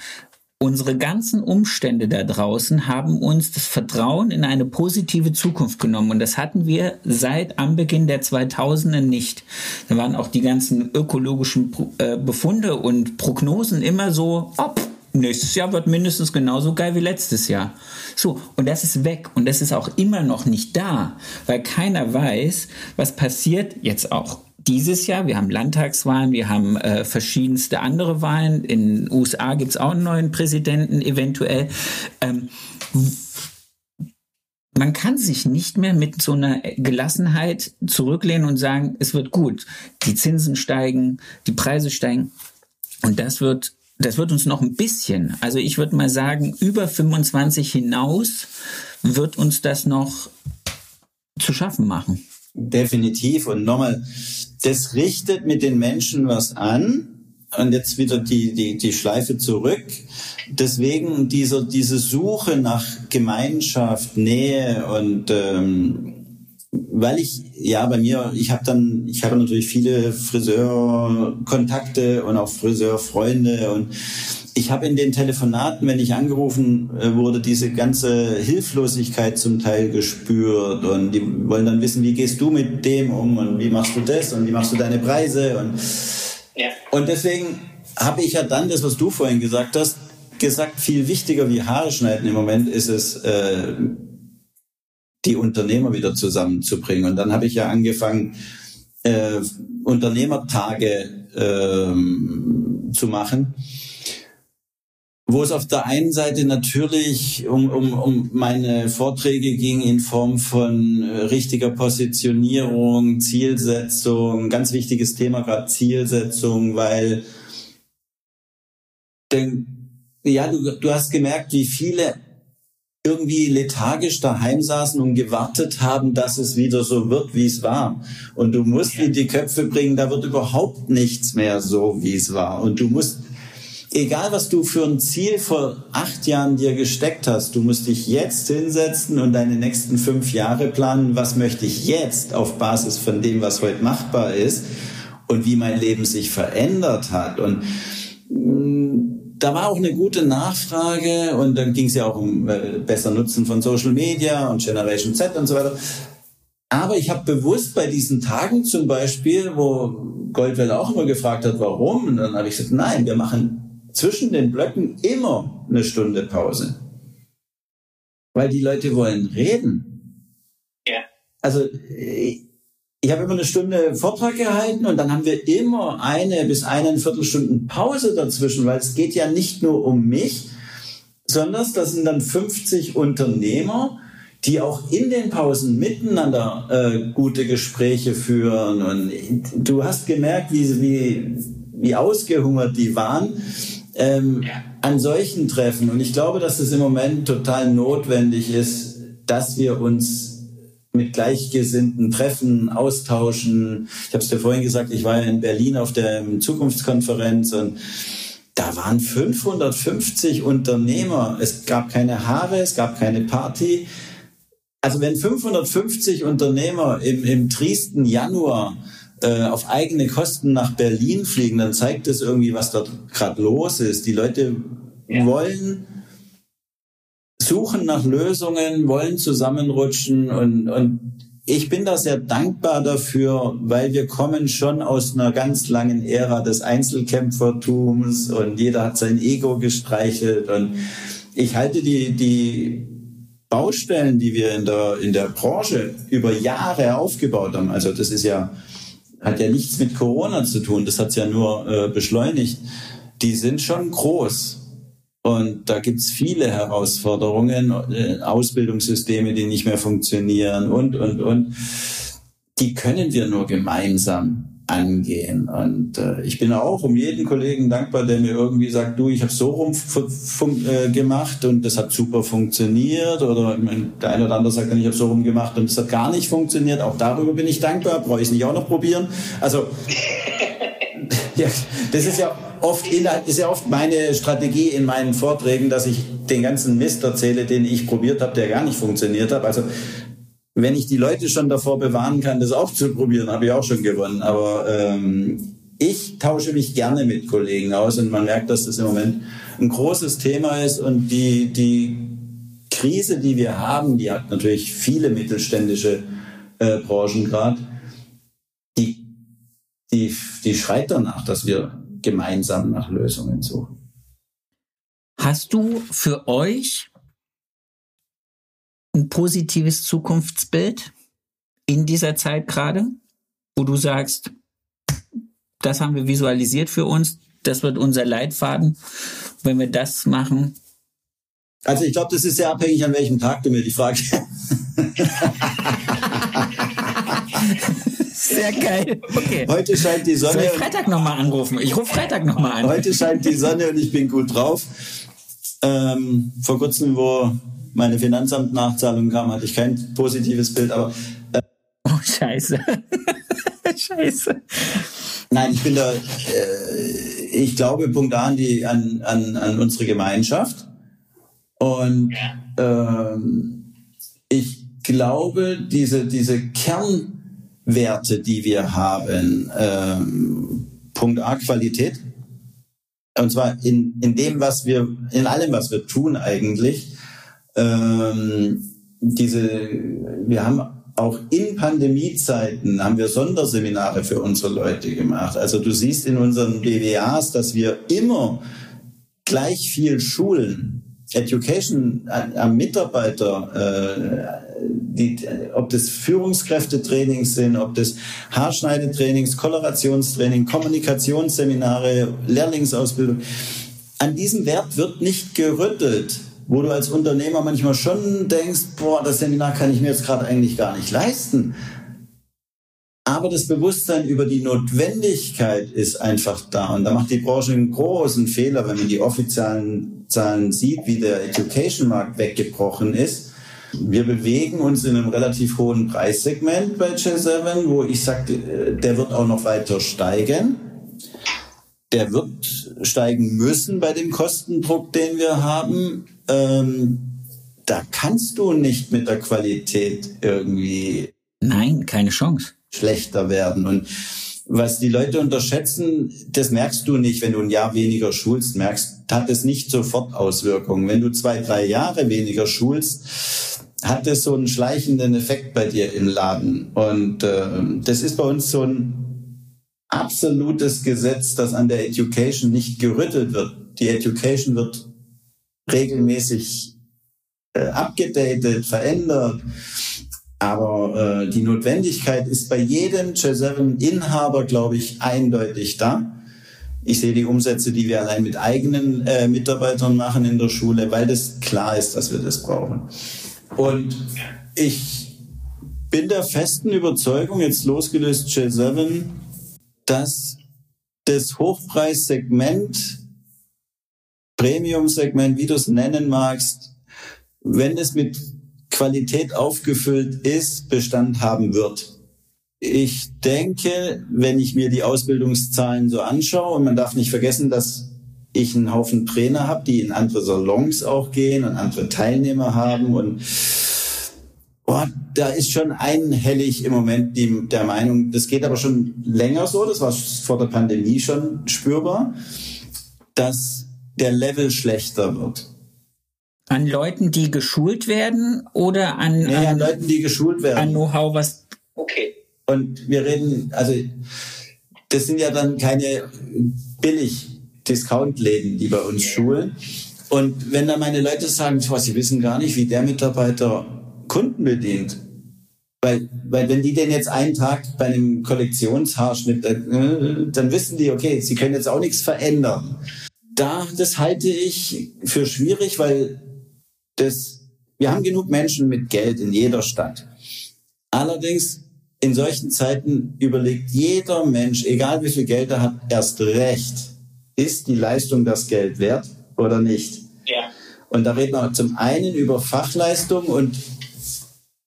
B: Unsere ganzen Umstände da draußen haben uns das Vertrauen in eine positive Zukunft genommen. Und das hatten wir seit Anbeginn der 2000er nicht. Da waren auch die ganzen ökologischen äh, Befunde und Prognosen immer so, ob nächstes Jahr wird mindestens genauso geil wie letztes Jahr. So, und das ist weg und das ist auch immer noch nicht da, weil keiner weiß, was passiert jetzt auch dieses Jahr. Wir haben Landtagswahlen, wir haben äh, verschiedenste andere Wahlen. In den USA gibt es auch einen neuen Präsidenten eventuell. Ähm, man kann sich nicht mehr mit so einer Gelassenheit zurücklehnen und sagen, es wird gut. Die Zinsen steigen, die Preise steigen. Und das wird, das wird uns noch ein bisschen, also ich würde mal sagen, über 25 hinaus wird uns das noch zu schaffen machen.
A: Definitiv. Und nochmal, das richtet mit den Menschen was an. Und jetzt wieder die, die, die Schleife zurück. Deswegen dieser, diese Suche nach Gemeinschaft, Nähe und ähm, weil ich ja bei mir ich habe dann ich habe natürlich viele Friseurkontakte und auch Friseurfreunde und ich habe in den Telefonaten, wenn ich angerufen äh, wurde, diese ganze Hilflosigkeit zum Teil gespürt und die wollen dann wissen, wie gehst du mit dem um und wie machst du das und wie machst du deine Preise und ja. und deswegen habe ich ja dann das, was du vorhin gesagt hast, gesagt, viel wichtiger wie Haare schneiden im Moment ist es, äh, die Unternehmer wieder zusammenzubringen. Und dann habe ich ja angefangen, äh, Unternehmertage ähm, zu machen wo es auf der einen Seite natürlich um, um, um meine Vorträge ging in Form von äh, richtiger Positionierung, Zielsetzung, ganz wichtiges Thema gerade Zielsetzung, weil denn, ja, du, du hast gemerkt, wie viele irgendwie lethargisch daheim saßen und gewartet haben, dass es wieder so wird, wie es war. Und du musst in die Köpfe bringen, da wird überhaupt nichts mehr so, wie es war. Und du musst egal was du für ein Ziel vor acht Jahren dir gesteckt hast, du musst dich jetzt hinsetzen und deine nächsten fünf Jahre planen, was möchte ich jetzt auf Basis von dem, was heute machbar ist und wie mein Leben sich verändert hat. Und mm, da war auch eine gute Nachfrage und dann ging es ja auch um äh, besser Nutzen von Social Media und Generation Z und so weiter. Aber ich habe bewusst bei diesen Tagen zum Beispiel, wo Goldwell auch immer gefragt hat, warum, und dann habe ich gesagt, nein, wir machen zwischen den Blöcken immer eine Stunde Pause. Weil die Leute wollen reden. Ja. Also ich habe immer eine Stunde Vortrag gehalten und dann haben wir immer eine bis eineinviertel Stunden Pause dazwischen, weil es geht ja nicht nur um mich, sondern das sind dann 50 Unternehmer, die auch in den Pausen miteinander äh, gute Gespräche führen. Und du hast gemerkt, wie, wie, wie ausgehungert die waren ähm, an solchen Treffen. Und ich glaube, dass es im Moment total notwendig ist, dass wir uns mit Gleichgesinnten treffen, austauschen. Ich habe es dir vorhin gesagt, ich war ja in Berlin auf der Zukunftskonferenz und da waren 550 Unternehmer. Es gab keine Haare, es gab keine Party. Also wenn 550 Unternehmer im, im triesten Januar äh, auf eigene Kosten nach Berlin fliegen, dann zeigt das irgendwie, was dort gerade los ist. Die Leute ja. wollen suchen nach Lösungen, wollen zusammenrutschen und, und ich bin da sehr dankbar dafür, weil wir kommen schon aus einer ganz langen Ära des Einzelkämpfertums und jeder hat sein Ego gestreichelt und ich halte die, die Baustellen, die wir in der, in der Branche über Jahre aufgebaut haben, also das ist ja hat ja nichts mit Corona zu tun, das hat es ja nur äh, beschleunigt, die sind schon groß. Und da gibt's viele Herausforderungen, äh, Ausbildungssysteme, die nicht mehr funktionieren und, und, und. Die können wir nur gemeinsam angehen. Und äh, ich bin auch um jeden Kollegen dankbar, der mir irgendwie sagt, du, ich habe so rum äh, gemacht und das hat super funktioniert. Oder der eine oder andere sagt dann, ich habe so rum gemacht und das hat gar nicht funktioniert. Auch darüber bin ich dankbar, brauche ich nicht auch noch probieren. Also ja, das ist ja oft ist ja oft meine Strategie in meinen Vorträgen, dass ich den ganzen Mist erzähle, den ich probiert habe, der gar nicht funktioniert hat. Also wenn ich die Leute schon davor bewahren kann, das auch zu probieren, habe ich auch schon gewonnen. Aber ähm, ich tausche mich gerne mit Kollegen aus und man merkt, dass das im Moment ein großes Thema ist und die, die Krise, die wir haben, die hat natürlich viele mittelständische äh, Branchen gerade, die, die, die schreit danach, dass wir gemeinsam nach Lösungen suchen.
B: Hast du für euch ein positives Zukunftsbild in dieser Zeit gerade, wo du sagst, das haben wir visualisiert für uns, das wird unser Leitfaden. Wenn wir das machen.
A: Also ich glaube, das ist sehr abhängig, an welchem Tag du mir die Frage.
B: Sehr geil. Okay.
A: Heute scheint die Sonne. Soll
B: ich Freitag nochmal anrufen? Ich rufe Freitag nochmal an.
A: Heute scheint die Sonne und ich bin gut drauf. Ähm, vor kurzem, wo meine Finanzamt-Nachzahlung kam, hatte ich kein positives Bild, aber.
B: Äh, oh, scheiße. scheiße.
A: Nein, ich bin da, äh, ich glaube, Punkt A an, die, an, an, an unsere Gemeinschaft. Und ähm, ich glaube, diese, diese Kernwerte, die wir haben, ähm, Punkt A, Qualität. Und zwar in, in dem, was wir, in allem, was wir tun eigentlich ähm, diese, wir haben auch in Pandemiezeiten haben wir Sonderseminare für unsere Leute gemacht. Also du siehst in unseren BWAs, dass wir immer gleich viel schulen. Education am Mitarbeiter, äh, die, ob das Führungskräftetrainings sind, ob das Haarschneidetrainings, Kolorationstraining, Kommunikationsseminare, Lehrlingsausbildung. An diesem Wert wird nicht gerüttelt, wo du als Unternehmer manchmal schon denkst, boah, das Seminar kann ich mir jetzt gerade eigentlich gar nicht leisten. Aber das Bewusstsein über die Notwendigkeit ist einfach da. Und da macht die Branche einen großen Fehler, wenn man die offiziellen Zahlen sieht, wie der Education-Markt weggebrochen ist. Wir bewegen uns in einem relativ hohen Preissegment bei J7, wo ich sage, äh, der wird auch noch weiter steigen. Der wird steigen müssen bei dem Kostendruck, den wir haben. Ähm, da kannst du nicht mit der Qualität irgendwie.
B: Nein, keine Chance
A: schlechter werden. Und was die Leute unterschätzen, das merkst du nicht, wenn du ein Jahr weniger schulst, merkst, hat es nicht sofort Auswirkungen. Wenn du zwei, drei Jahre weniger schulst, hat es so einen schleichenden Effekt bei dir im Laden. Und äh, das ist bei uns so ein absolutes Gesetz, dass an der Education nicht gerüttelt wird. Die Education wird regelmäßig äh, abgedatet, verändert. Aber äh, die Notwendigkeit ist bei jedem J7-Inhaber, glaube ich, eindeutig da. Ich sehe die Umsätze, die wir allein mit eigenen äh, Mitarbeitern machen in der Schule, weil das klar ist, dass wir das brauchen. Und ich bin der festen Überzeugung, jetzt losgelöst J7, dass das Hochpreissegment, Premium-Segment, wie du es nennen magst, wenn es mit Qualität aufgefüllt ist, Bestand haben wird. Ich denke, wenn ich mir die Ausbildungszahlen so anschaue, und man darf nicht vergessen, dass ich einen Haufen Trainer habe, die in andere Salons auch gehen und andere Teilnehmer haben und oh, da ist schon einhellig im Moment die, der Meinung, das geht aber schon länger so, das war vor der Pandemie schon spürbar, dass der Level schlechter wird.
B: An Leuten, die geschult werden oder an,
A: nee, an, an Leuten, die geschult werden.
B: An Know-how, was.
A: Okay. Und wir reden, also das sind ja dann keine billig Discount-Läden, die bei uns schulen. Und wenn dann meine Leute sagen, boah, sie wissen gar nicht, wie der Mitarbeiter Kunden bedient. Weil, weil wenn die den jetzt einen Tag bei einem Kollektionshaarschnitt, äh, dann wissen die, okay, sie können jetzt auch nichts verändern. Da, das halte ich für schwierig, weil das, wir haben genug Menschen mit Geld in jeder Stadt. Allerdings in solchen Zeiten überlegt jeder Mensch, egal wie viel Geld er hat, erst recht, ist die Leistung das Geld wert oder nicht? Ja. Und da reden wir zum einen über Fachleistung und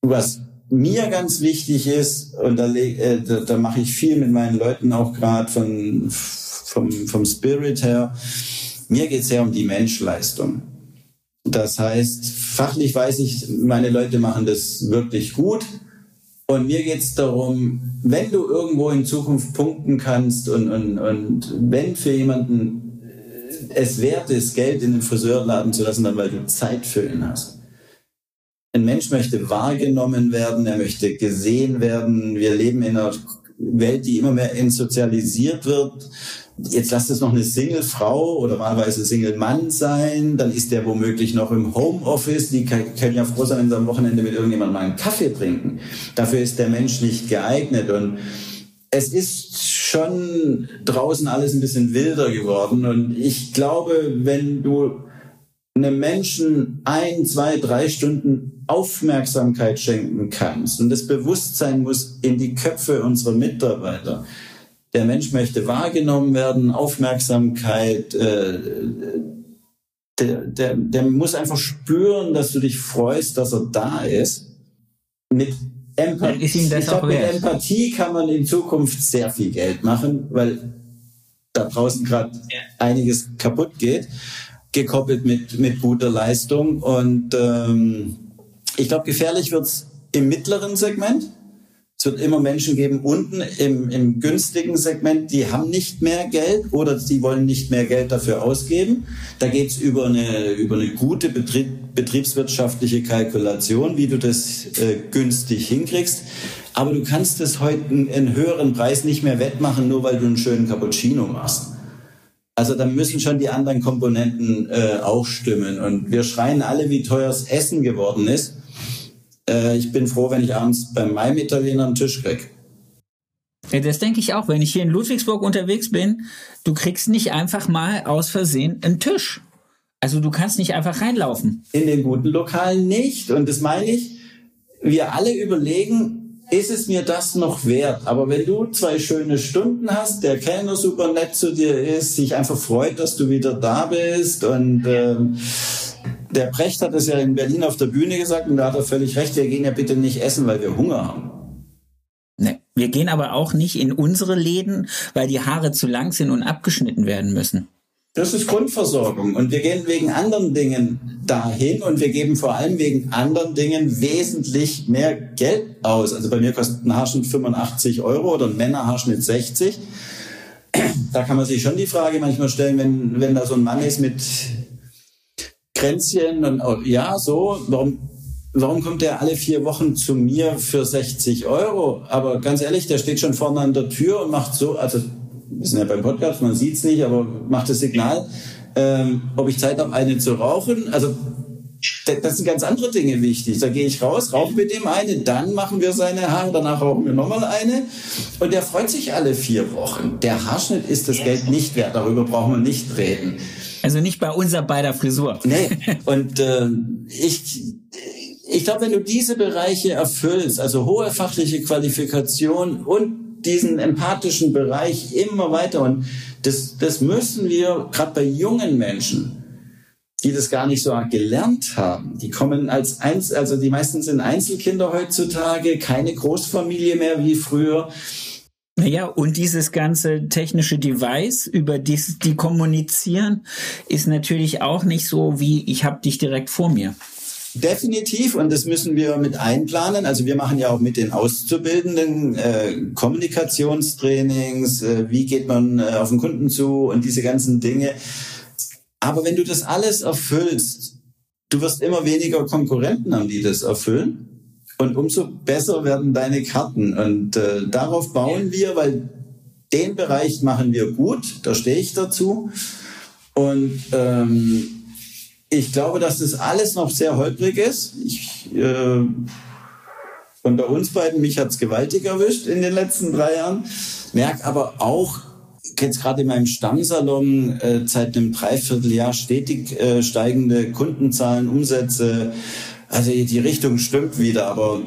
A: was mir ganz wichtig ist, und da, äh, da, da mache ich viel mit meinen Leuten auch gerade von, vom, vom Spirit her, mir geht es sehr um die Menschleistung. Das heißt, fachlich weiß ich, meine Leute machen das wirklich gut. Und mir geht es darum, wenn du irgendwo in Zukunft punkten kannst und, und, und wenn für jemanden äh, es wert ist, Geld in den Friseurladen zu lassen, dann weil du Zeit für ihn hast. Ein Mensch möchte wahrgenommen werden, er möchte gesehen werden. Wir leben in einer Welt, die immer mehr entsozialisiert wird. Jetzt lasst es noch eine Single-Frau oder malweise Single-Mann sein, dann ist der womöglich noch im Homeoffice, die können ja froh sein, wenn sie am Wochenende mit irgendjemandem mal einen Kaffee trinken. Dafür ist der Mensch nicht geeignet. Und es ist schon draußen alles ein bisschen wilder geworden. Und ich glaube, wenn du einem Menschen ein, zwei, drei Stunden Aufmerksamkeit schenken kannst und das Bewusstsein muss in die Köpfe unserer Mitarbeiter, der Mensch möchte wahrgenommen werden, Aufmerksamkeit. Äh, der, der, der muss einfach spüren, dass du dich freust, dass er da ist. Mit Empathie, ich glaube, mit Empathie kann man in Zukunft sehr viel Geld machen, weil da draußen gerade einiges kaputt geht, gekoppelt mit, mit guter Leistung. Und ähm, ich glaube, gefährlich wird's im mittleren Segment es wird immer Menschen geben unten im, im günstigen Segment, die haben nicht mehr Geld oder die wollen nicht mehr Geld dafür ausgeben. Da geht's über eine, über eine gute Betrieb, betriebswirtschaftliche Kalkulation, wie du das äh, günstig hinkriegst. Aber du kannst es heute einen höheren Preis nicht mehr wettmachen, nur weil du einen schönen Cappuccino machst. Also da müssen schon die anderen Komponenten äh, auch stimmen. Und wir schreien alle, wie teuer das Essen geworden ist. Äh, ich bin froh, wenn ich abends bei meinem Italiener einen Tisch kriege.
B: Ja, das denke ich auch. Wenn ich hier in Ludwigsburg unterwegs bin, du kriegst nicht einfach mal aus Versehen einen Tisch. Also du kannst nicht einfach reinlaufen.
A: In den guten Lokalen nicht. Und das meine ich, wir alle überlegen, ist es mir das noch wert? Aber wenn du zwei schöne Stunden hast, der Kellner super nett zu dir ist, sich einfach freut, dass du wieder da bist und ähm, der Brecht hat es ja in Berlin auf der Bühne gesagt und da hat er völlig recht, wir gehen ja bitte nicht essen, weil wir Hunger haben.
B: Nee. Wir gehen aber auch nicht in unsere Läden, weil die Haare zu lang sind und abgeschnitten werden müssen.
A: Das ist Grundversorgung. Und wir gehen wegen anderen Dingen dahin und wir geben vor allem wegen anderen Dingen wesentlich mehr Geld aus. Also bei mir kostet ein Haarschnitt 85 Euro oder ein Männerhaarschnitt 60. Da kann man sich schon die Frage manchmal stellen, wenn, wenn da so ein Mann ist mit Kränzchen und oh, ja, so, warum, warum kommt der alle vier Wochen zu mir für 60 Euro? Aber ganz ehrlich, der steht schon vorne an der Tür und macht so, also wir sind ja beim Podcast, man sieht's nicht, aber macht das Signal, ähm, ob ich Zeit habe, eine zu rauchen. Also das sind ganz andere Dinge wichtig. Da gehe ich raus, rauche mit dem eine, dann machen wir seine Haare, danach rauchen wir nochmal eine. Und der freut sich alle vier Wochen. Der Haarschnitt ist das Geld nicht wert, darüber brauchen wir nicht reden.
B: Also nicht bei unser beider Frisur.
A: Nee, und äh, ich, ich glaube, wenn du diese Bereiche erfüllst, also hohe fachliche Qualifikation und diesen empathischen Bereich immer weiter. Und das, das müssen wir, gerade bei jungen Menschen, die das gar nicht so gelernt haben. Die kommen als eins, also die meisten sind Einzelkinder heutzutage, keine Großfamilie mehr wie früher.
B: Naja, und dieses ganze technische Device, über das die kommunizieren, ist natürlich auch nicht so wie ich habe dich direkt vor mir.
A: Definitiv und das müssen wir mit einplanen. Also wir machen ja auch mit den Auszubildenden äh, Kommunikationstrainings, äh, wie geht man äh, auf den Kunden zu und diese ganzen Dinge. Aber wenn du das alles erfüllst, du wirst immer weniger Konkurrenten haben, die das erfüllen. Und umso besser werden deine Karten. Und äh, darauf bauen wir, weil den Bereich machen wir gut, da stehe ich dazu. Und ähm, ich glaube, dass das alles noch sehr holprig ist. Ich, äh, und bei uns beiden, mich hat's gewaltig erwischt in den letzten drei Jahren. Merk aber auch, jetzt gerade in meinem Stammsalon äh, seit einem Dreivierteljahr stetig äh, steigende Kundenzahlen, Umsätze. Also die Richtung stimmt wieder, aber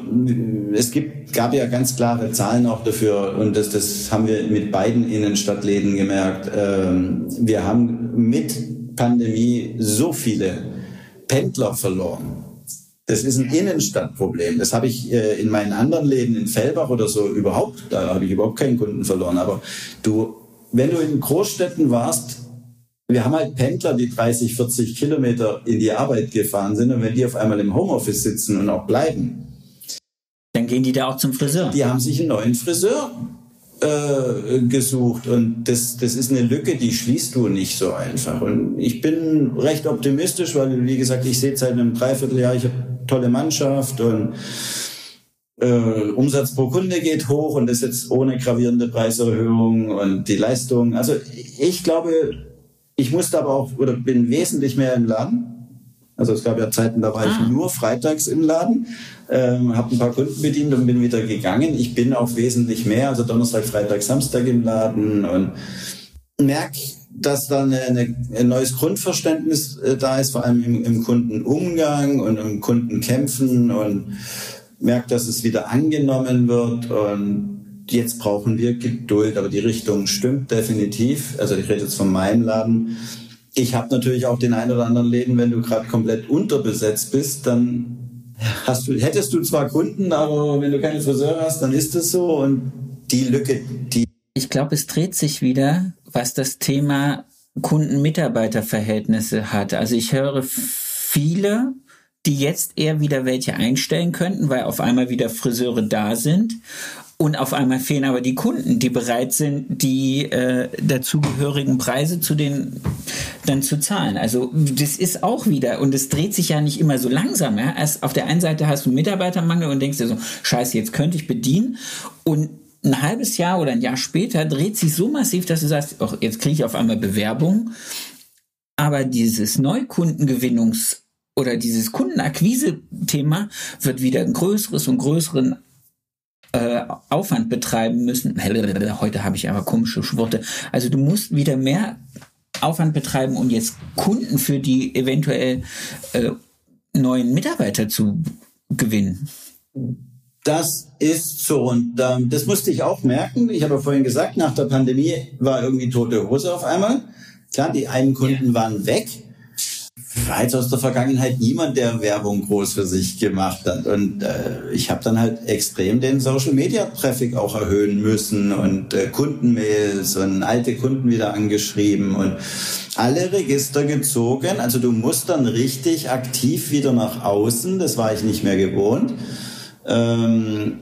A: es gibt, gab ja ganz klare Zahlen auch dafür und das, das haben wir mit beiden Innenstadtläden gemerkt. Ähm, wir haben mit Pandemie so viele Pendler verloren. Das ist ein Innenstadtproblem. Das habe ich äh, in meinen anderen Läden in Fellbach oder so überhaupt, da habe ich überhaupt keinen Kunden verloren. Aber du, wenn du in Großstädten warst, wir haben halt Pendler, die 30, 40 Kilometer in die Arbeit gefahren sind und wenn die auf einmal im Homeoffice sitzen und auch bleiben,
B: dann gehen die da auch zum Friseur.
A: Die haben sich einen neuen Friseur äh, gesucht und das, das ist eine Lücke, die schließt du nicht so einfach. Und ich bin recht optimistisch, weil, wie gesagt, ich sehe seit einem Dreivierteljahr, ich habe tolle Mannschaft und äh, Umsatz pro Kunde geht hoch und das jetzt ohne gravierende Preiserhöhung und die Leistung. Also ich glaube, ich musste aber auch oder bin wesentlich mehr im Laden. Also es gab ja Zeiten, da war ah. ich nur freitags im Laden ähm, habe ein paar Kunden bedient und bin wieder gegangen. Ich bin auch wesentlich mehr, also Donnerstag, Freitag, Samstag im Laden und merke, dass da eine, eine, ein neues Grundverständnis äh, da ist, vor allem im, im Kundenumgang und im Kundenkämpfen und merke, dass es wieder angenommen wird und jetzt brauchen wir Geduld, aber die Richtung stimmt definitiv. Also ich rede jetzt von meinem Laden. Ich habe natürlich auch den einen oder anderen Läden, wenn du gerade komplett unterbesetzt bist, dann hast du, hättest du zwar Kunden, aber wenn du keine Friseur hast, dann ist es so und die Lücke, die.
B: Ich glaube, es dreht sich wieder, was das Thema Kunden-Mitarbeiter-Verhältnisse hat. Also ich höre viele, die jetzt eher wieder welche einstellen könnten, weil auf einmal wieder Friseure da sind und auf einmal fehlen aber die Kunden, die bereit sind, die äh, dazugehörigen Preise zu den dann zu zahlen. Also das ist auch wieder und es dreht sich ja nicht immer so langsam. Ja? Erst auf der einen Seite hast du Mitarbeitermangel und denkst dir so, Scheiße, jetzt könnte ich bedienen und ein halbes Jahr oder ein Jahr später dreht sich so massiv, dass du sagst, ach, jetzt kriege ich auf einmal Bewerbung. Aber dieses Neukundengewinnungs oder dieses Kundenakquise-Thema wird wieder ein größeres und größeren äh, Aufwand betreiben müssen. Heute habe ich aber komische Worte. Also du musst wieder mehr Aufwand betreiben, um jetzt Kunden für die eventuell äh, neuen Mitarbeiter zu gewinnen.
A: Das ist so und ähm, das musste ich auch merken. Ich habe ja vorhin gesagt, nach der Pandemie war irgendwie tote Hose auf einmal. Klar, die einen Kunden ja. waren weg. Jetzt aus der Vergangenheit niemand, der Werbung groß für sich gemacht hat. Und äh, ich habe dann halt extrem den Social Media Traffic auch erhöhen müssen und äh, Kundenmails und alte Kunden wieder angeschrieben und alle Register gezogen. Also du musst dann richtig aktiv wieder nach außen. Das war ich nicht mehr gewohnt. Ähm,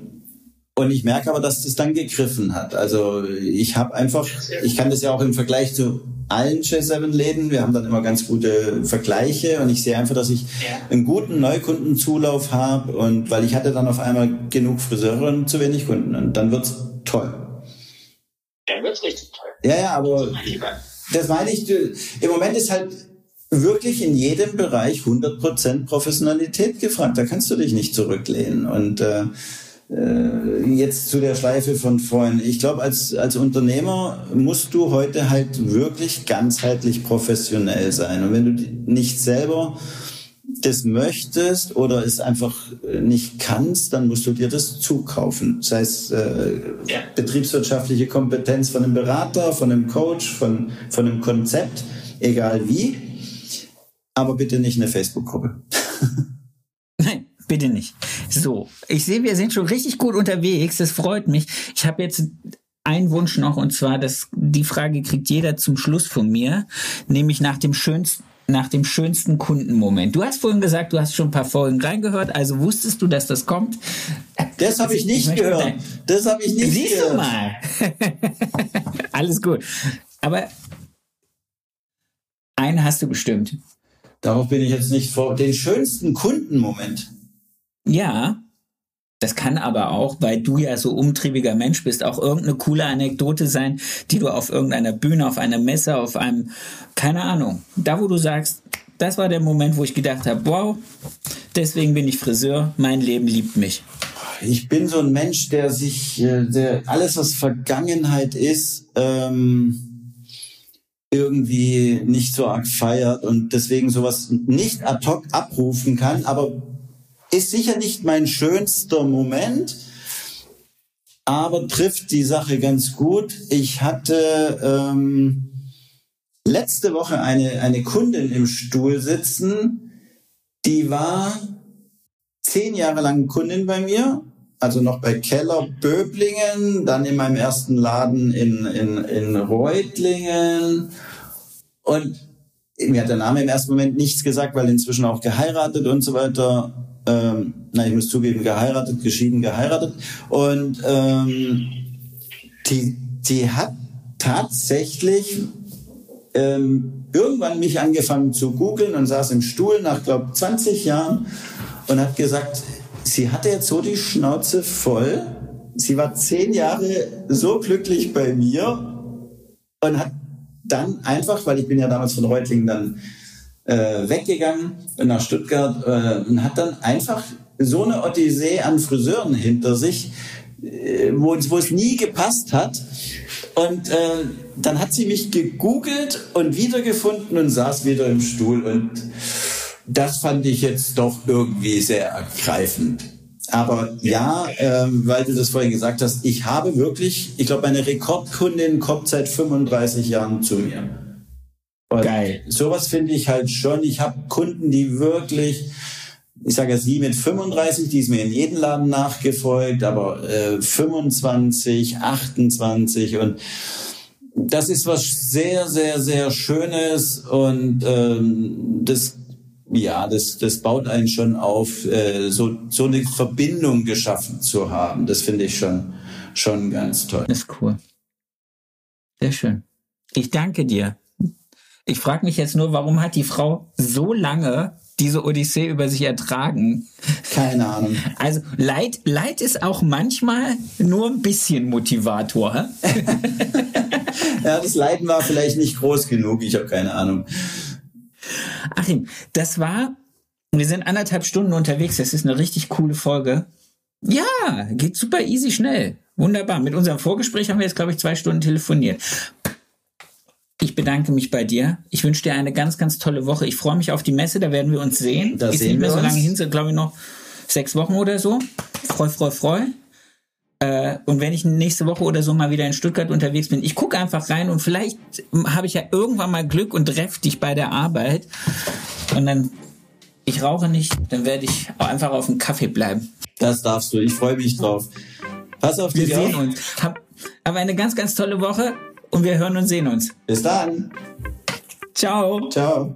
A: und ich merke aber, dass das dann gegriffen hat. Also ich habe einfach, ich kann das ja auch im Vergleich zu allen J7-Läden, wir haben dann immer ganz gute Vergleiche und ich sehe einfach, dass ich einen guten Neukundenzulauf habe und weil ich hatte dann auf einmal genug Friseure und zu wenig Kunden und dann wird's toll.
D: Dann wird's richtig toll.
A: Ja, ja, aber das meine ich, im Moment ist halt wirklich in jedem Bereich 100% Professionalität gefragt. Da kannst du dich nicht zurücklehnen. Und äh, äh, jetzt zu der Schleife von vorhin. Ich glaube, als, als Unternehmer musst du heute halt wirklich ganzheitlich professionell sein. Und wenn du nicht selber das möchtest oder es einfach nicht kannst, dann musst du dir das zukaufen. Das heißt, äh, ja. betriebswirtschaftliche Kompetenz von einem Berater, von einem Coach, von, von einem Konzept, egal wie aber bitte nicht eine Facebook-Gruppe.
B: Bitte nicht. So, ich sehe, wir sind schon richtig gut unterwegs. Das freut mich. Ich habe jetzt einen Wunsch noch und zwar, dass die Frage kriegt jeder zum Schluss von mir, nämlich nach dem schönsten nach dem schönsten Kundenmoment. Du hast vorhin gesagt, du hast schon ein paar Folgen reingehört, also wusstest du, dass das kommt?
A: Das habe ich nicht ich gehört. Das habe ich nicht
B: Siehst
A: gehört.
B: du mal. Alles gut. Aber einen hast du bestimmt.
A: Darauf bin ich jetzt nicht vor. Den schönsten Kundenmoment.
B: Ja, das kann aber auch, weil du ja so umtriebiger Mensch bist, auch irgendeine coole Anekdote sein, die du auf irgendeiner Bühne, auf einer Messe, auf einem, keine Ahnung, da wo du sagst, das war der Moment, wo ich gedacht habe, wow, deswegen bin ich Friseur, mein Leben liebt mich.
A: Ich bin so ein Mensch, der sich, äh, der alles, was Vergangenheit ist, ähm, irgendwie nicht so arg feiert und deswegen sowas nicht ad hoc abrufen kann, aber ist sicher nicht mein schönster Moment, aber trifft die Sache ganz gut. Ich hatte ähm, letzte Woche eine, eine Kundin im Stuhl sitzen, die war zehn Jahre lang Kundin bei mir also noch bei Keller Böblingen, dann in meinem ersten Laden in, in, in Reutlingen. Und mir hat der Name im ersten Moment nichts gesagt, weil inzwischen auch geheiratet und so weiter. Ähm, na, ich muss zugeben, geheiratet, geschieden, geheiratet. Und ähm, die, die hat tatsächlich ähm, irgendwann mich angefangen zu googeln und saß im Stuhl nach, glaube 20 Jahren und hat gesagt, sie hatte jetzt so die Schnauze voll. Sie war zehn Jahre so glücklich bei mir und hat dann einfach, weil ich bin ja damals von Reutlingen dann äh, weggegangen nach Stuttgart äh, und hat dann einfach so eine Odyssee an Friseuren hinter sich, äh, wo, wo es nie gepasst hat. Und äh, dann hat sie mich gegoogelt und wiedergefunden und saß wieder im Stuhl und das fand ich jetzt doch irgendwie sehr ergreifend. Aber ja, ähm, weil du das vorhin gesagt hast, ich habe wirklich, ich glaube, meine Rekordkundin kommt seit 35 Jahren zu mir. Und Geil. Sowas finde ich halt schon. Ich habe Kunden, die wirklich, ich sage jetzt nie mit 35, die ist mir in jedem Laden nachgefolgt, aber äh, 25, 28 und das ist was sehr, sehr, sehr Schönes und ähm, das ja, das, das baut einen schon auf, äh, so, so eine Verbindung geschaffen zu haben. Das finde ich schon, schon ganz toll.
B: Das ist cool. Sehr schön. Ich danke dir. Ich frage mich jetzt nur, warum hat die Frau so lange diese Odyssee über sich ertragen?
A: Keine Ahnung.
B: Also Leid, Leid ist auch manchmal nur ein bisschen Motivator.
A: ja, das Leiden war vielleicht nicht groß genug. Ich habe keine Ahnung.
B: Achim, das war Wir sind anderthalb Stunden unterwegs. Das ist eine richtig coole Folge. Ja, geht super easy schnell. Wunderbar. Mit unserem Vorgespräch haben wir jetzt, glaube ich, zwei Stunden telefoniert. Ich bedanke mich bei dir. Ich wünsche dir eine ganz, ganz tolle Woche. Ich freue mich auf die Messe, da werden wir uns sehen.
A: Da
B: ist
A: sehen
B: nicht mehr
A: wir
B: so
A: uns.
B: lange hin, sind glaube ich noch sechs Wochen oder so. Freu, freu, freu. Äh, und wenn ich nächste Woche oder so mal wieder in Stuttgart unterwegs bin, ich gucke einfach rein und vielleicht habe ich ja irgendwann mal Glück und treffe dich bei der Arbeit. Und dann, ich rauche nicht, dann werde ich auch einfach auf dem Kaffee bleiben.
A: Das darfst du. Ich freue mich drauf. Pass auf
B: Wir
A: dich
B: sehen
A: auf.
B: uns. Hab, aber eine ganz, ganz tolle Woche und wir hören und sehen uns.
A: Bis dann.
B: Ciao.
A: Ciao.